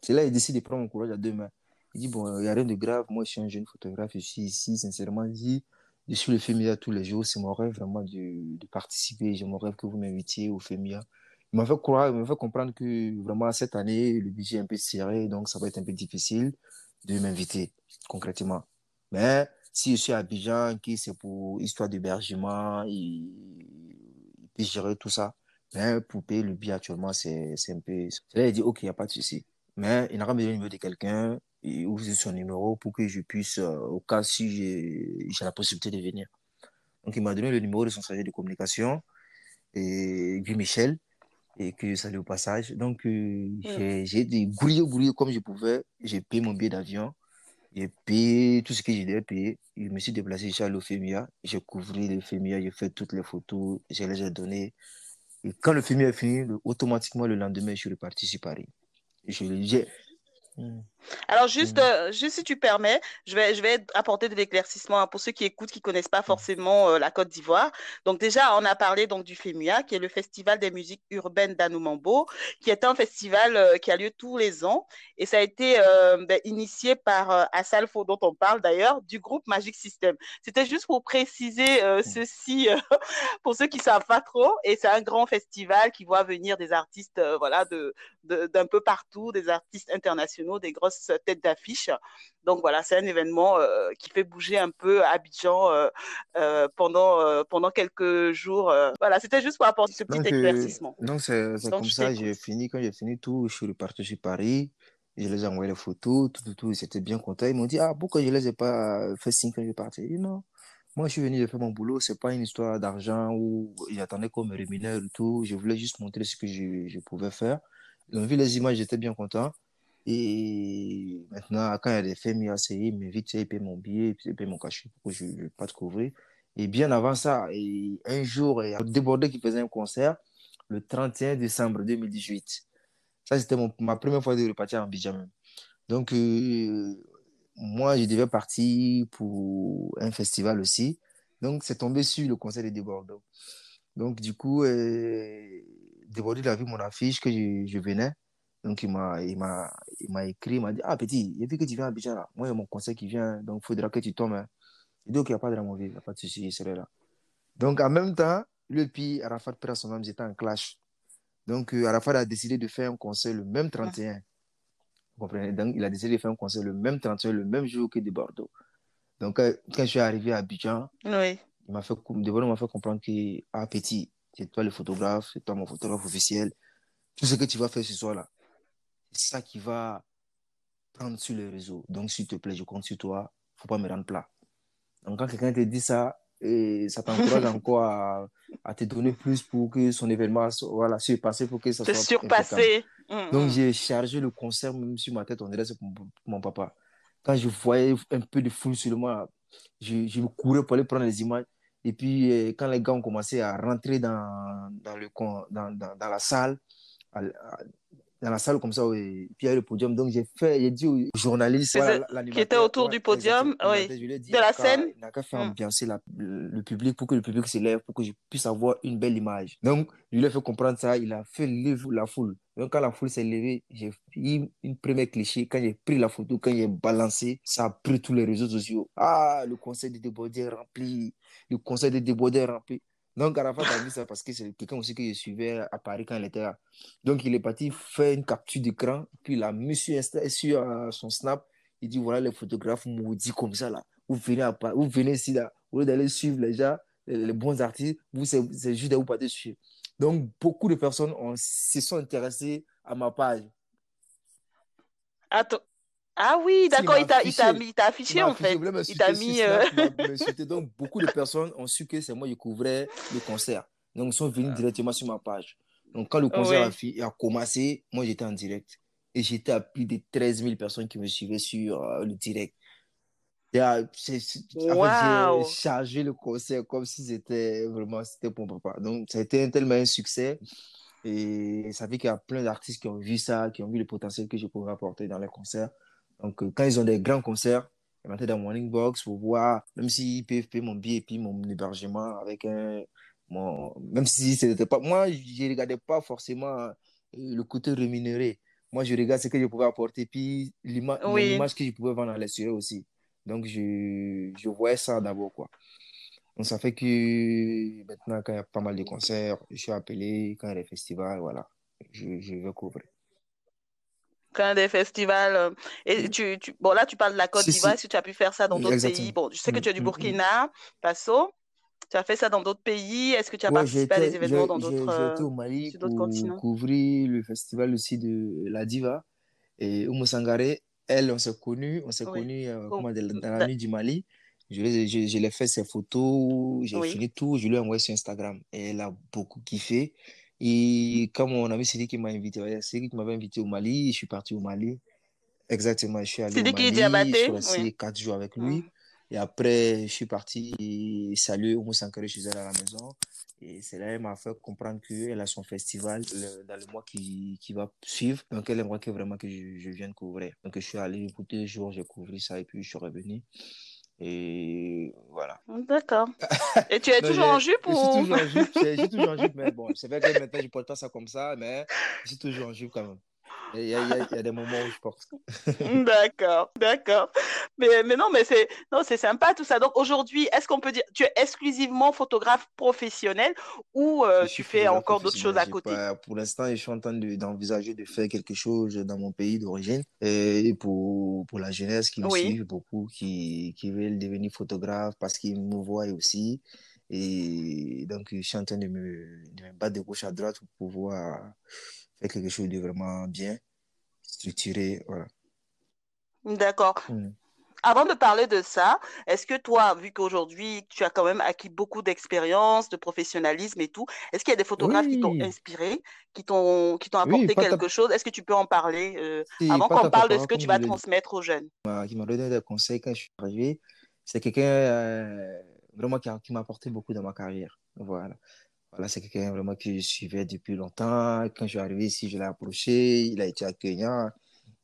C'est là qu'il décide de prendre mon courage à deux mains. Il dit, bon, il n'y a rien de grave. Moi, je suis un jeune photographe. Je suis ici, sincèrement. Il dit, je suis le FEMIA tous les jours. C'est mon rêve vraiment de, de participer. J'ai mon rêve que vous m'invitiez au FEMIA. Il m'a fait croire, il m'a fait comprendre que vraiment cette année, le budget est un peu serré. Donc, ça va être un peu difficile de m'inviter concrètement. Mais si je suis à Abidjan, qui c'est pour histoire d'hébergement, il, il peut gérer tout ça. Mais pour payer le billet actuellement, c'est un peu. Là, il dit, OK, il n'y a pas de souci. Mais il n'aura besoin de quelqu'un et ouvrir son numéro pour que je puisse, euh, au cas si j'ai la possibilité de venir. Donc, il m'a donné le numéro de son chargé de communication, et Guy Michel, et que je salue au passage. Donc, euh, j'ai des grouillé, comme je pouvais. J'ai payé mon billet d'avion, j'ai payé tout ce que j'ai devais payer. Je me suis déplacé chez l'Ophémia, j'ai couvert l'Ophémia, j'ai fait toutes les photos, je les ai données. Et quand le film est fini, automatiquement le lendemain, je suis reparti sur Paris. Je. Alors, juste, hmm. euh, juste si tu permets, je vais, je vais apporter de l'éclaircissement hein, pour ceux qui écoutent, qui connaissent pas hmm. forcément euh, la Côte d'Ivoire. Donc, déjà, on a parlé donc du FEMUA, qui est le Festival des musiques urbaines d'Anoumambo, qui est un festival euh, qui a lieu tous les ans. Et ça a été ben, initié par Assalfo, dont on parle d'ailleurs, du groupe Magic System. C'était juste pour préciser ceci pour ceux qui savent pas trop. Et c'est un grand festival qui voit venir des artistes, voilà, de, d'un peu partout, des artistes internationaux, des grosses têtes d'affiche. Donc voilà, c'est un événement euh, qui fait bouger un peu Abidjan euh, euh, pendant, pendant quelques jours. Voilà, c'était juste pour apporter ce petit éclaircissement. donc c'est comme ça, j'ai fini, quand j'ai fini tout, je suis reparti chez Paris. Je les ai envoyé les photos, tout, tout, tout. Ils étaient bien contents. Ils m'ont dit, ah, pourquoi je les ai pas fait signe quand je partais? dit, non. Moi, je suis venu de faire mon boulot. C'est pas une histoire d'argent où j'attendais qu'on me rémunère et tout. Je voulais juste montrer ce que je, je pouvais faire. Ils ont vu les images, j'étais bien content. Et maintenant, quand il y a des faits mis à il m'invite, il paye mon billet, il paye mon cachet pour que je ne pas te couvrir. Et bien avant ça, un jour, il y a Débordé qui faisait un concert le 31 décembre 2018. Ça, c'était ma première fois de repartir en Abidjan. Donc, euh, moi, je devais partir pour un festival aussi. Donc, c'est tombé sur le concert de Débordé. Donc, du coup, euh, Débordé, il a vu mon affiche que je venais. Donc, il m'a, il m'a, il m'a écrit, il m'a dit, ah, petit, j'ai vu que tu viens à Abidjan là. Moi, il y a mon conseil qui vient, donc il faudra que tu tombes. Hein. Il dit, ok, il n'y a pas de la mauvaise, il n'y a pas de souci, il serait là. Donc, en même temps, le puis Arafat perd son âme, j'étais en clash. Donc, euh, Arafat a décidé de faire un concert le même 31. Vous comprenez? Donc, il a décidé de faire un concert le même 31, le même jour que de Bordeaux. Donc, euh, quand je suis arrivé à Abidjan, oui. il m'a fait, m'a fait comprendre que, ah, petit, c'est toi le photographe, c'est toi mon photographe officiel. Tout ce que tu vas faire ce soir-là, c'est ça qui va prendre sur les réseaux. Donc, s'il te plaît, je compte sur toi. faut pas me rendre plat. Donc, quand quelqu'un te dit ça, et ça t'encourage encore à, à, te donner plus pour que son événement voilà, surpassé pour que ça soit surpassé. Donc, j'ai chargé le concert même sur ma tête. On dirait c'est pour mon papa. quand je voyais un peu de foule sur moi, je, je me courais pour aller prendre les images. Et puis, euh, quand les gars ont commencé à rentrer dans, dans, le, dans, dans, dans la salle, dans la salle comme ça, oui. puis il y a le podium. Donc j'ai fait, j'ai dit aux journalistes qui étaient autour du podium, oui, de la scène. Il n'a qu'à faire hmm. ambiancer le public pour que le public s'élève, pour que je puisse avoir une belle image. Donc je lui ai fait comprendre ça, il a fait lever la foule. Donc quand la foule s'est levée, j'ai pris une première cliché. Quand j'ai pris la photo, quand j'ai balancé, ça a pris tous les réseaux sociaux. Ah, le conseil de débordés rempli, le conseil de débordés rempli. Donc, Arafat a vu ça parce que c'est quelqu'un aussi que je suivais à Paris quand il était là. Donc, il est parti faire une capture d'écran, puis il a mis sur, sur euh, son Snap. Il dit voilà les photographes maudits comme ça là. Vous venez, à, vous venez ici là, au lieu d'aller suivre les gens, les, bons artistes, vous c'est juste à vous partir suivre. Donc, beaucoup de personnes se sont intéressées à ma page. Attends, ah oui, d'accord, il t'a affiché, en fait. Il t'a mis. Euh, donc, beaucoup de personnes ont su que c'est moi qui couvrais le concert. Donc, ils sont venus ah. directement sur ma page. Donc, quand le concert a, commencé, moi, j'étais en direct. Et j'étais à plus de 13 000 personnes qui me suivaient sur euh, le direct. J'ai chargé le concert comme si c'était vraiment c'était pour papa. Donc, ça a été tellement un succès. Et ça fait qu'il y a plein d'artistes qui ont vu ça, qui ont vu le potentiel que je pouvais apporter dans les concerts. Donc, euh, quand ils ont des grands concerts, ils m'attendent dans Morning Box pour voir, même s'ils peuvent payer mon billet et puis mon hébergement avec un. Mon, même si c'était pas. Moi, je ne regardais pas forcément euh, le côté rémunéré. Moi, je regarde ce que je pouvais apporter, puis l'image que je pouvais vendre à l'extérieur aussi. Donc, je, je voyais ça d'abord, quoi. Donc, ça fait que maintenant, quand il y a pas mal de concerts, je suis appelé, quand il y a des festivals, voilà, je, je vais couvrir quand des festivals. Euh, et tu, tu, bon, là, tu parles de la Côte d'Ivoire. Est-ce que tu as pu faire ça dans d'autres pays Bon, je sais que tu es du mm, mm, mm. Burkina Faso. Tu as fait ça dans d'autres pays. Est-ce que tu as participé à des événements dans d'autres J'ai été au Mali pour couvrir le festival aussi de la Diva. Et Oumou Sangaré, elle, on s'est connus. On s'est connus euh, oh, dans la nuit du Mali. Je, je, je l'ai fait ses photos, j'ai fini tout, je lui ai envoyé sur Instagram. Et elle a beaucoup kiffé. Et comme mon ami Sidi qui m'a invité, Sidi qui m'avait invité au Mali, je suis parti au Mali. Exactement, je suis allé au Mali, je suis resté quatre jours avec lui. Mm. Et après, je suis parti saluer Oumou Sankare chez elle à la maison. Et c'est là qu'elle m'a fait comprendre qu'elle a son festival dans le mois qui, qui, va suivre. Donc, elle aimerait que vraiment que je, je vienne couvrir. Donc, je suis allé pour deux jours, j'ai couvert ça et puis je suis revenu. Et voilà. D'accord. Et tu es toujours en jupe ou... Je suis toujours en jupe, je suis toujours en jupe, mais bon, c'est vrai que maintenant je ne porte pas ça comme ça, mais je suis toujours en jupe quand même. Il y, a, y, a, des moments où je porte. d'accord, d'accord. Mais, mais non, mais c'est non, c'est sympa tout ça. Donc aujourd'hui, est-ce qu'on peut dire tu es exclusivement photographe professionnel ou euh, tu fais encore d'autres choses à côté? Pour l'instant, je suis en train d'envisager de, faire quelque chose dans mon pays d'origine et pour, pour la jeunesse qui me suit beaucoup, qui, qui veulent devenir photographe parce qu'ils me voient aussi. Et donc, je suis en train de me, de me battre de gauche à droite pour pouvoir quelque chose de vraiment bien structuré. Voilà. D'accord. Hmm. Avant de parler de ça, est-ce que toi, vu qu'aujourd'hui tu as quand même acquis beaucoup d'expérience, de professionnalisme et tout, est-ce qu'il y a des photographes qui t'ont inspiré, qui t'ont qui t'ont apporté quelque chose? Est-ce que tu peux en parler euh, avant qu'on parle de ce que tu vas transmettre aux jeunes? Qui m'a donné des conseils quand je suis arrivé. C'est quelqu'un euh, vraiment qui, qui m'a apporté beaucoup dans ma carrière. Voilà. Voilà, c'est quelqu'un vraiment que je suivais depuis longtemps. Quand je suis arrivé ici, je l'ai approché, il a été accueillant,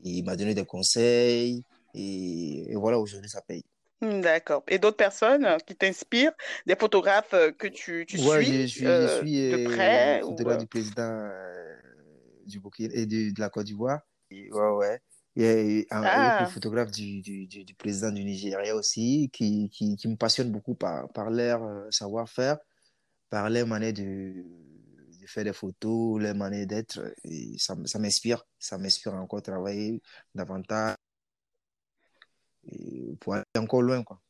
il m'a donné des conseils, et, voilà, aujourd'hui, ça paye. Hmm, d'accord. Et d'autres personnes qui t'inspirent, des photographes euh, que tu, tu ouais, suis, je suis, euh, je suis de près du président du Burkina et de, de, la Côte d'Ivoire. Ouais, ouais. Il y a un, ah. photographe du, du, du, président du Nigeria aussi qui, qui, qui me passionne beaucoup par, par leur savoir-faire par les manières de, de, faire des photos, les manières d'être. ça, ça m'inspire. Ça m'inspire encore travailler davantage et pour aller encore loin. Quoi.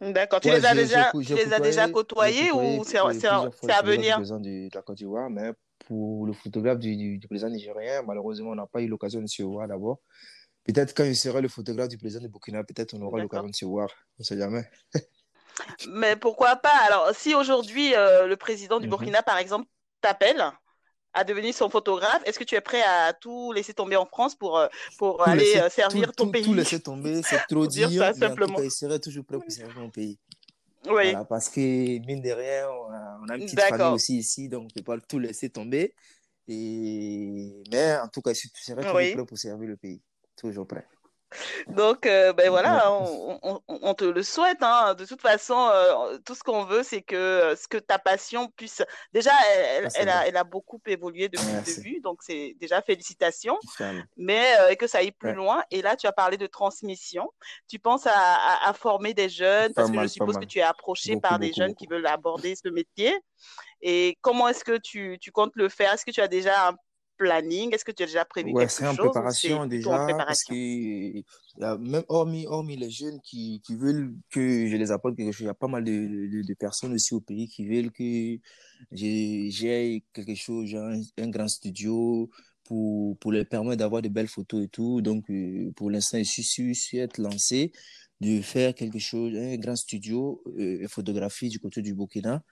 D'accord. Tu, les, as déjà, tu les as déjà côtoyés ou c'est à venir? de, de la Côte d'Ivoire, mais pour le photographe du, du, président nigérien, malheureusement, on n'a pas eu l'occasion de se voir d'abord. Peut-être quand il sera le photographe du président de Burkina, peut-être on aura l'occasion de se voir. On ne sait jamais. Mais pourquoi pas? Alors, si aujourd'hui euh, le président du mhm. Burkina, par exemple, t'appelle à devenir son photographe, est-ce que tu es prêt à tout laisser tomber en France pour, euh, pour aller euh, servir ton pays? Tout laisser tomber, c'est trop dire, dire ça, simplement. En tout serait toujours prêt pour servir mon pays. Oui. Voilà, parce que, mine de rien, on a, une petite famille aussi ici, donc on ne peut pas tout laisser tomber. Et... Mais en tout cas, je serais toujours prêt pour servir le pays. Toujours prêt. Donc, euh, ben voilà, on, te le souhaite. Hein. De toute façon, euh, tout ce qu'on veut, c'est que, euh, ce que ta passion puisse. Déjà, elle, ah, a, beaucoup évolué depuis le début, donc c'est déjà félicitations. Mais que ça aille plus loin. Et là, tu as parlé de transmission. Tu penses à, former des jeunes, parce que je suppose que tu es approché par des jeunes qui veulent aborder ce métier. Et comment est-ce que tu, tu comptes le faire? Est-ce que tu as déjà un planning? Est-ce que tu as déjà prévu quelque chose c'est en préparation? déjà. Parce que même hormis, hormis les jeunes qui, qui, veulent que je les apporte quelque chose, il y a pas mal de, de, personnes aussi au pays qui veulent que j'ai quelque chose, un, un, grand studio pour, pour leur permettre d'avoir de belles photos et tout. Donc, euh, pour l'instant, je suis, je suis être lancé de faire quelque chose, un grand studio euh, photographie du côté du Burkina.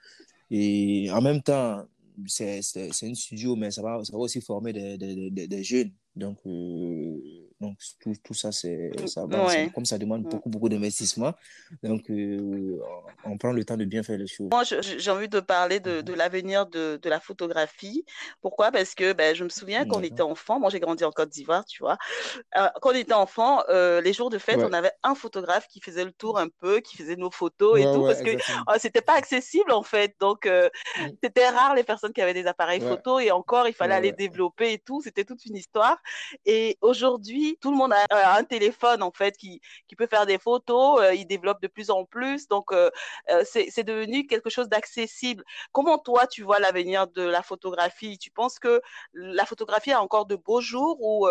Et en même temps, c'est un studio, mais ça va, ça va aussi former des, jeunes. Donc, euh, donc tout, tout ça, c'est ça, comme ça demande mm. beaucoup, beaucoup d'investissement. Donc, euh, on prend le temps de bien faire les choses. Moi, j'ai envie de parler de, de l'avenir de, de, la photographie. Pourquoi? Parce que ben, je me souviens quand on était enfant, moi j'ai grandi en Côte d'Ivoire, tu vois. Euh, quand on était enfant, les jours de fête, on avait un photographe qui faisait le tour un peu, qui faisait nos photos et tout, parce que oh, c'était pas accessible en fait. Donc, c'était rare les personnes qui avaient des appareils photo et encore, il fallait aller développer et tout. C'était toute une histoire. Et aujourd'hui, tout le monde a euh, un téléphone en fait qui, qui peut faire des photos. Euh, il développe de plus en plus. Donc, euh, c'est devenu quelque chose d'accessible. Comment toi, tu vois l'avenir de la photographie? Tu penses que la photographie a encore de beaux jours ou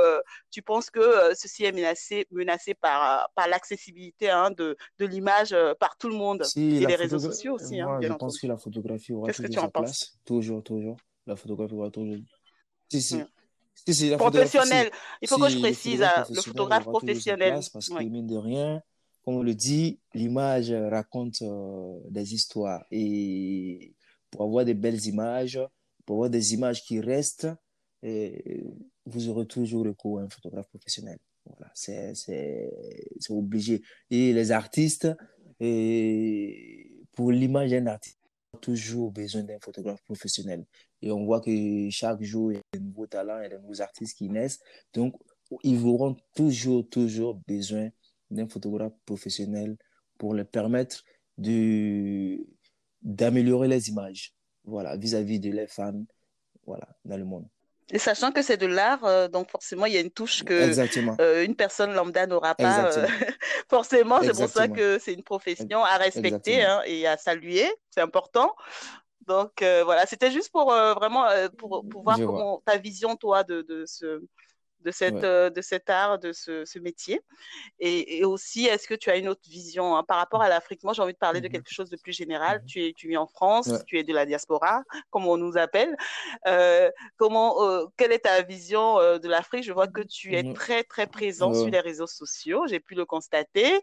tu penses que ceci est menacé, menacé par, par l'accessibilité hein, de, de l'image par tout le monde et les réseaux sociaux aussi hein, je pense que la photographie aura toujours sa place. Toujours, toujours. La photographie aura toujours. Si, si professionnel. Il faut que je précise, euh, le photographe professionnel. Parce que, mine de rien, comme on le dit, l'image raconte euh, des histoires. Et pour avoir des belles images, pour avoir des images qui restent, et vous aurez toujours recours à un photographe professionnel. Voilà, c'est obligé. Et les artistes, et pour l'image d'un artiste, toujours besoin d'un photographe professionnel. Et on voit que chaque jour, il y a de nouveaux talents, il y a de nouveaux artistes qui naissent. Donc, ils auront toujours, toujours besoin d'un photographe professionnel pour leur permettre de, d'améliorer les images, voilà, vis-à-vis de leurs fans, voilà, dans le monde. Et sachant que c'est de l'art, euh, donc forcément, il y a une touche que euh, une personne lambda n'aura pas. Euh, forcément, c'est pour ça que c'est une profession à respecter hein, et à saluer. C'est important. Donc voilà, c'était juste pour vraiment pour, pour voir comment ta vision, toi, de, de ce de, cette, euh, de cet art, de ce, ce métier. Et, aussi, est-ce que tu as une autre vision hein, par rapport à l'Afrique? Moi, j'ai envie de parler de mmh quelque chose de plus général. Mmh tu, es, tu es en France, tu es de la diaspora, comme on nous appelle. Euh, comment, euh, quelle est ta vision de l'Afrique? Je vois que tu es mmh très, très présent sur les réseaux sociaux. J'ai pu le constater.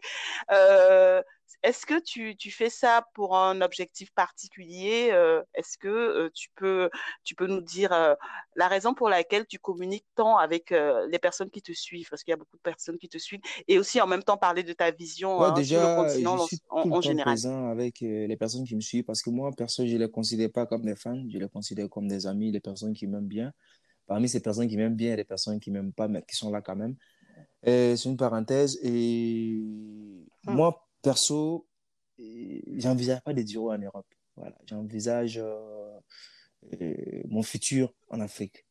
Est-ce que tu, tu, fais ça pour un objectif particulier euh, Est-ce que euh, tu, peux, tu peux nous dire euh, la raison pour laquelle tu communiques tant avec les personnes qui te suivent? Parce qu'il y a beaucoup de personnes qui te suivent. Et aussi en même temps parler de ta vision hein, déjà, sur le continent je suis en, en général. présent avec les personnes qui me suivent parce que moi, perso, je ne les considère pas comme des fans, je les considère comme des amis, des personnes qui m'aiment bien. Parmi ces personnes qui m'aiment bien, il y a des personnes qui ne m'aiment pas, mais qui sont là quand même. C'est une parenthèse. Et hum. moi, perso, j'envisage pas de durer en Europe. Voilà, j'envisage euh, euh, mon futur en Afrique.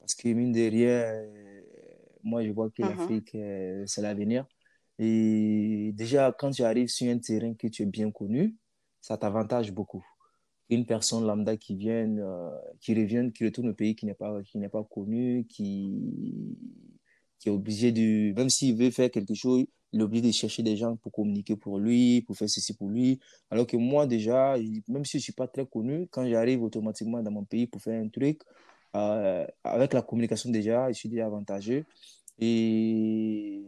Parce que mine de rien, euh, moi je vois que uh-huh. l'Afrique, c'est l'avenir. Et déjà, quand tu arrives sur un terrain que tu es bien connu, ça t'avantage beaucoup. Une personne lambda qui vient, qui revient, qui retourne au pays qui n'est pas, qui n'est pas connu, qui, qui est obligé de, même s'il veut faire quelque chose, il est obligé de chercher des gens pour communiquer pour lui, pour faire ceci pour lui. Alors que moi, déjà, même si je ne suis pas très connu, quand j'arrive automatiquement dans mon pays pour faire un truc, euh, avec la communication déjà, je suis déjà avantageux. Et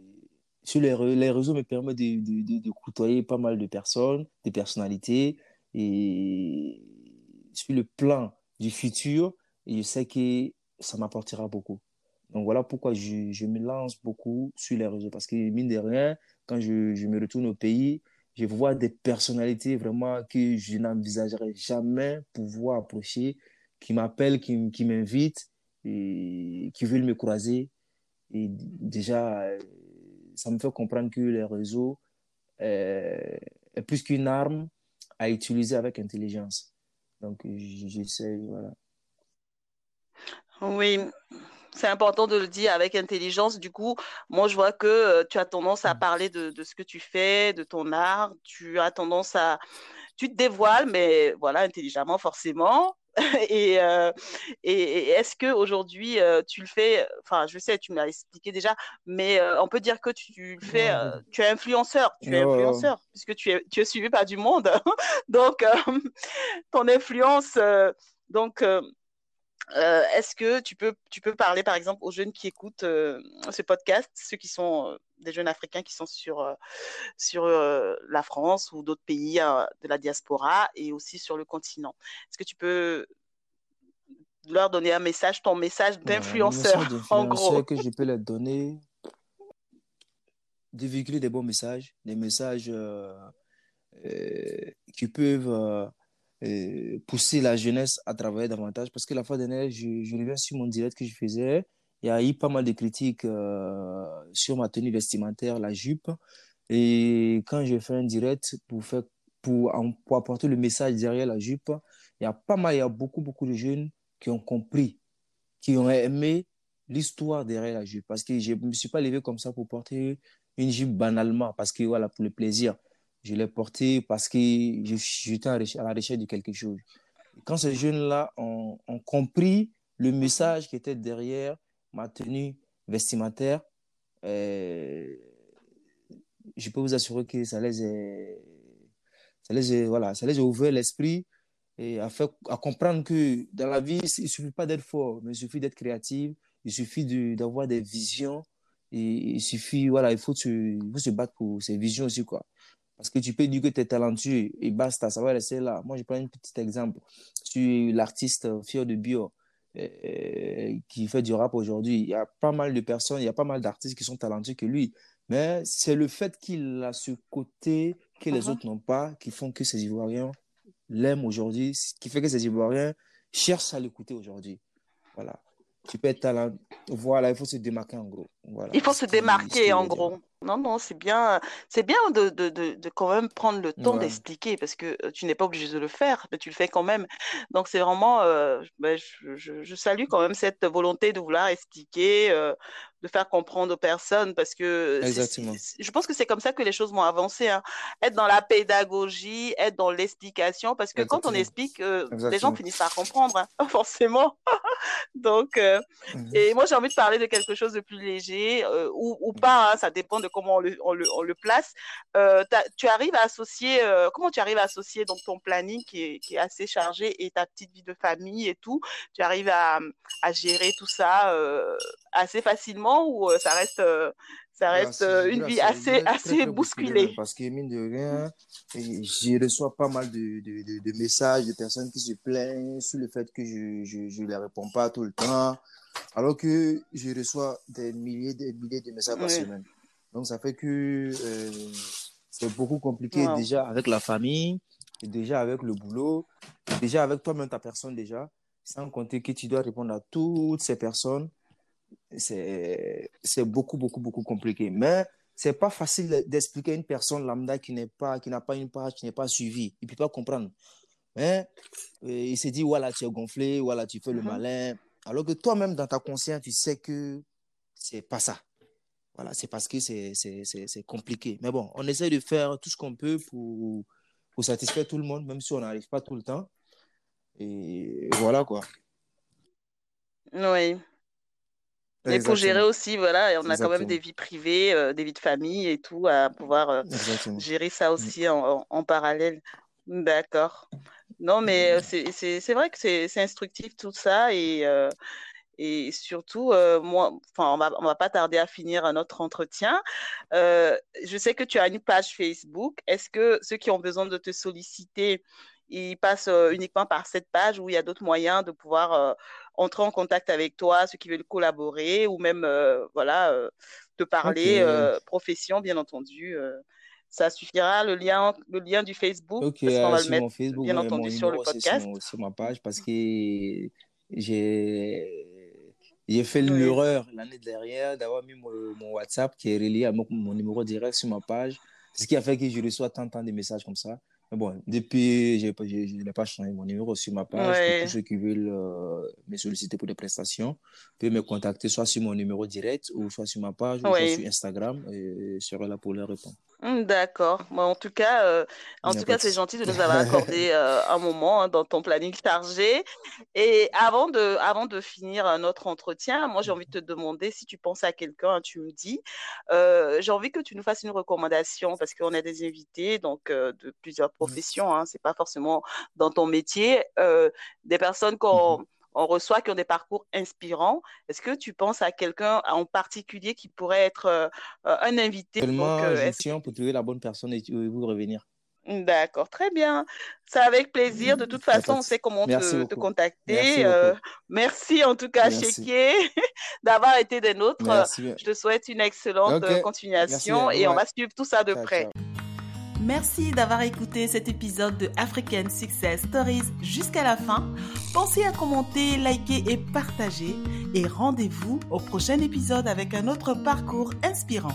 sur les, les réseaux me permettent de, de, de, côtoyer pas mal de personnes, des personnalités. Et sur le plan du futur, je sais que ça m'apportera beaucoup. Donc voilà pourquoi je, je, me lance beaucoup sur les réseaux. Parce que mine de rien, quand je, je me retourne au pays, je vois des personnalités vraiment que je n'envisagerais jamais pouvoir approcher, qui m'appellent, qui, qui m'invitent, et qui veulent me croiser. Et déjà, ça me fait comprendre que les réseaux euh, est plus qu'une arme à utiliser avec intelligence. Donc, j'essaie, voilà. Oui, c'est important de le dire avec intelligence. Du coup, moi, je vois que euh, tu as tendance à parler de, de, ce que tu fais, de ton art. Tu as tendance à... Tu te dévoiles, mais voilà, intelligemment, forcément. et, euh, et, est-ce que aujourd'hui euh, tu le fais Enfin, je sais, tu me l'as expliqué déjà, mais euh, on peut dire que tu le fais. Tu es influenceur, tu es influenceur puisque tu es tu es suivi par du monde. donc ton influence, donc euh, est-ce que tu peux, tu peux parler, par exemple, aux jeunes qui écoutent euh, ce podcast, ceux qui sont euh, des jeunes africains qui sont sur, sur la France ou d'autres pays de la diaspora et aussi sur le continent? Est-ce que tu peux leur donner un message, ton message d'influenceur, en gros? que je peux leur donner, de véhiculer des bons messages, des messages qui peuvent pousser la jeunesse à travailler davantage. Parce que la fois dernière, je, je reviens sur mon direct que je faisais. Il y a eu pas mal de critiques euh, sur ma tenue vestimentaire, la jupe. Et quand j'ai fait un direct pour, faire, pour, pour apporter le message derrière la jupe, il y a pas mal, il y a beaucoup, beaucoup de jeunes qui ont compris, qui ont aimé l'histoire derrière la jupe. Parce que je ne me suis pas levé comme ça pour porter une jupe banalement, parce que voilà, pour le plaisir. Je l'ai porté parce que j'étais à la recherche de quelque chose. Quand ces jeunes-là ont, compris le message qui était derrière ma tenue vestimentaire, euh, je peux vous assurer que ça les a, ouvert l'esprit et à, fait, à comprendre que dans la vie, il ne suffit pas d'être fort, mais il suffit d'être créatif, il suffit d'avoir des visions, et il suffit, voilà, il faut se, il faut se battre pour ces visions aussi, quoi. Parce que tu peux dire que tu es talentueux et basta, ça va rester là. Moi, je prends un petit exemple. Es l'artiste Fier de Bio euh, qui fait du rap aujourd'hui. Il y a pas mal de personnes, il y a pas mal d'artistes qui sont talentueux que lui. Mais c'est le fait qu'il a ce côté que les uh-huh. autres n'ont pas qui font que ces Ivoiriens l'aiment aujourd'hui, qui fait que ces Ivoiriens cherchent à l'écouter aujourd'hui. Voilà. Tu peux être talent. Voilà, il faut se démarquer en gros. Voilà. Il faut se démarquer en gros. Non, non, c'est bien, c'est bien de, de, de, de, quand même prendre le temps d'expliquer parce que euh, tu n'es pas obligé de le faire, mais tu le fais quand même. Donc, c'est vraiment, euh, ben, je, je, je, salue quand même cette volonté de vouloir expliquer, euh, de faire comprendre aux personnes parce que je pense que c'est comme ça que les choses vont avancer. Hein. Être dans la pédagogie, être dans l'explication parce que quand on explique, euh, les gens finissent par comprendre, hein, forcément. Donc, mhm. et moi j'ai envie de parler de quelque chose de plus léger euh, ou, ou, pas, hein, ça dépend de comment on le, on le, on le place. tu arrives à associer, comment tu arrives à associer donc ton planning qui est, qui est, assez chargé et ta petite vie de famille et tout, tu arrives à, à gérer tout ça assez facilement ou euh, ça reste, euh, ça reste euh, une vie assez, assez bousculée? Parce que mine de rien, je reçois pas mal de, de, de, messages de personnes qui se plaignent sur le fait que je ne je, les réponds pas tout le temps, alors que je reçois des milliers des milliers de messages par semaine. Donc ça fait que c'est beaucoup compliqué déjà avec la famille, déjà avec le boulot, déjà avec toi-même ta personne déjà, sans compter que tu dois répondre à toutes ces personnes c'est beaucoup, beaucoup, beaucoup compliqué. Mais c'est pas facile d'expliquer à une personne lambda qui n'est pas, qui n'a pas une page, qui n'est pas suivie. Il peut pas comprendre. Mais euh, il se dit, voilà, tu es gonflé, voilà, tu fais le mm-hmm. malin. Alors que toi-même, dans ta conscience, tu sais que c'est pas ça. Voilà, c'est parce que c'est compliqué. Mais bon, on essaie de faire tout ce qu'on peut pour, pour satisfaire tout le monde, même si on n'arrive pas tout le temps. Et voilà quoi. Oui. Mais pour gérer aussi, voilà, on a quand même des vies privées, euh, des vies de famille et tout, à pouvoir euh, gérer ça aussi en, en, parallèle. D'accord. Non, mais euh, c'est vrai que c'est instructif tout ça et, et surtout, moi, enfin, on va, on va pas tarder à finir notre entretien. je sais que tu as une page Facebook. Est-ce que ceux qui ont besoin de te solliciter, ils passent uniquement par cette page où il y a d'autres moyens de pouvoir entrer en contact avec toi, ceux qui veulent collaborer ou même voilà te parler profession bien entendu ça suffira. Le lien, le lien du Facebook, parce qu'on va le mettre, Facebook, bien entendu, sur le podcast. Sur, ma page, parce que j'ai j'ai fait l'erreur l'année dernière d'avoir mis mon, mon, WhatsApp qui est relié à mon, mon, numéro direct sur ma page, ce qui a fait que je reçois tant, tant de messages comme ça. Mais bon, depuis, je n'ai pas changé mon numéro sur ma page. Pour tous ceux qui veulent euh, me solliciter pour des prestations, peuvent me contacter soit sur mon numéro direct ou soit sur ma page ou soit sur Instagram et je serai là pour leur répondre. Hum, d'accord. en tout cas, euh, en tout cas, c'est gentil de nous avoir accordé euh, un moment hein, dans ton planning chargé. Et avant de, avant de finir notre entretien, moi, j'ai envie de te demander si tu penses à quelqu'un, tu me dis. j'ai envie que tu nous fasses une recommandation parce qu'on a des invités donc de plusieurs profession, hein, c'est pas forcément dans ton métier, euh, des personnes mmh qu'on on reçoit qui ont des parcours inspirants. Est-ce que tu penses à quelqu'un en particulier qui pourrait être euh, un invité? Seulement, donc, pour trouver la bonne personne et vous revenir. D'accord, très bien. C'est avec plaisir. De toute façon, on sait comment te, contacter. Merci, en tout cas, Chéquier, d'avoir été des nôtres. Je te souhaite une excellente continuation et on va suivre tout ça de près. Merci d'avoir écouté cet épisode de African Success Stories jusqu'à la fin. Pensez à commenter, liker et partager. Et rendez-vous au prochain épisode avec un autre parcours inspirant.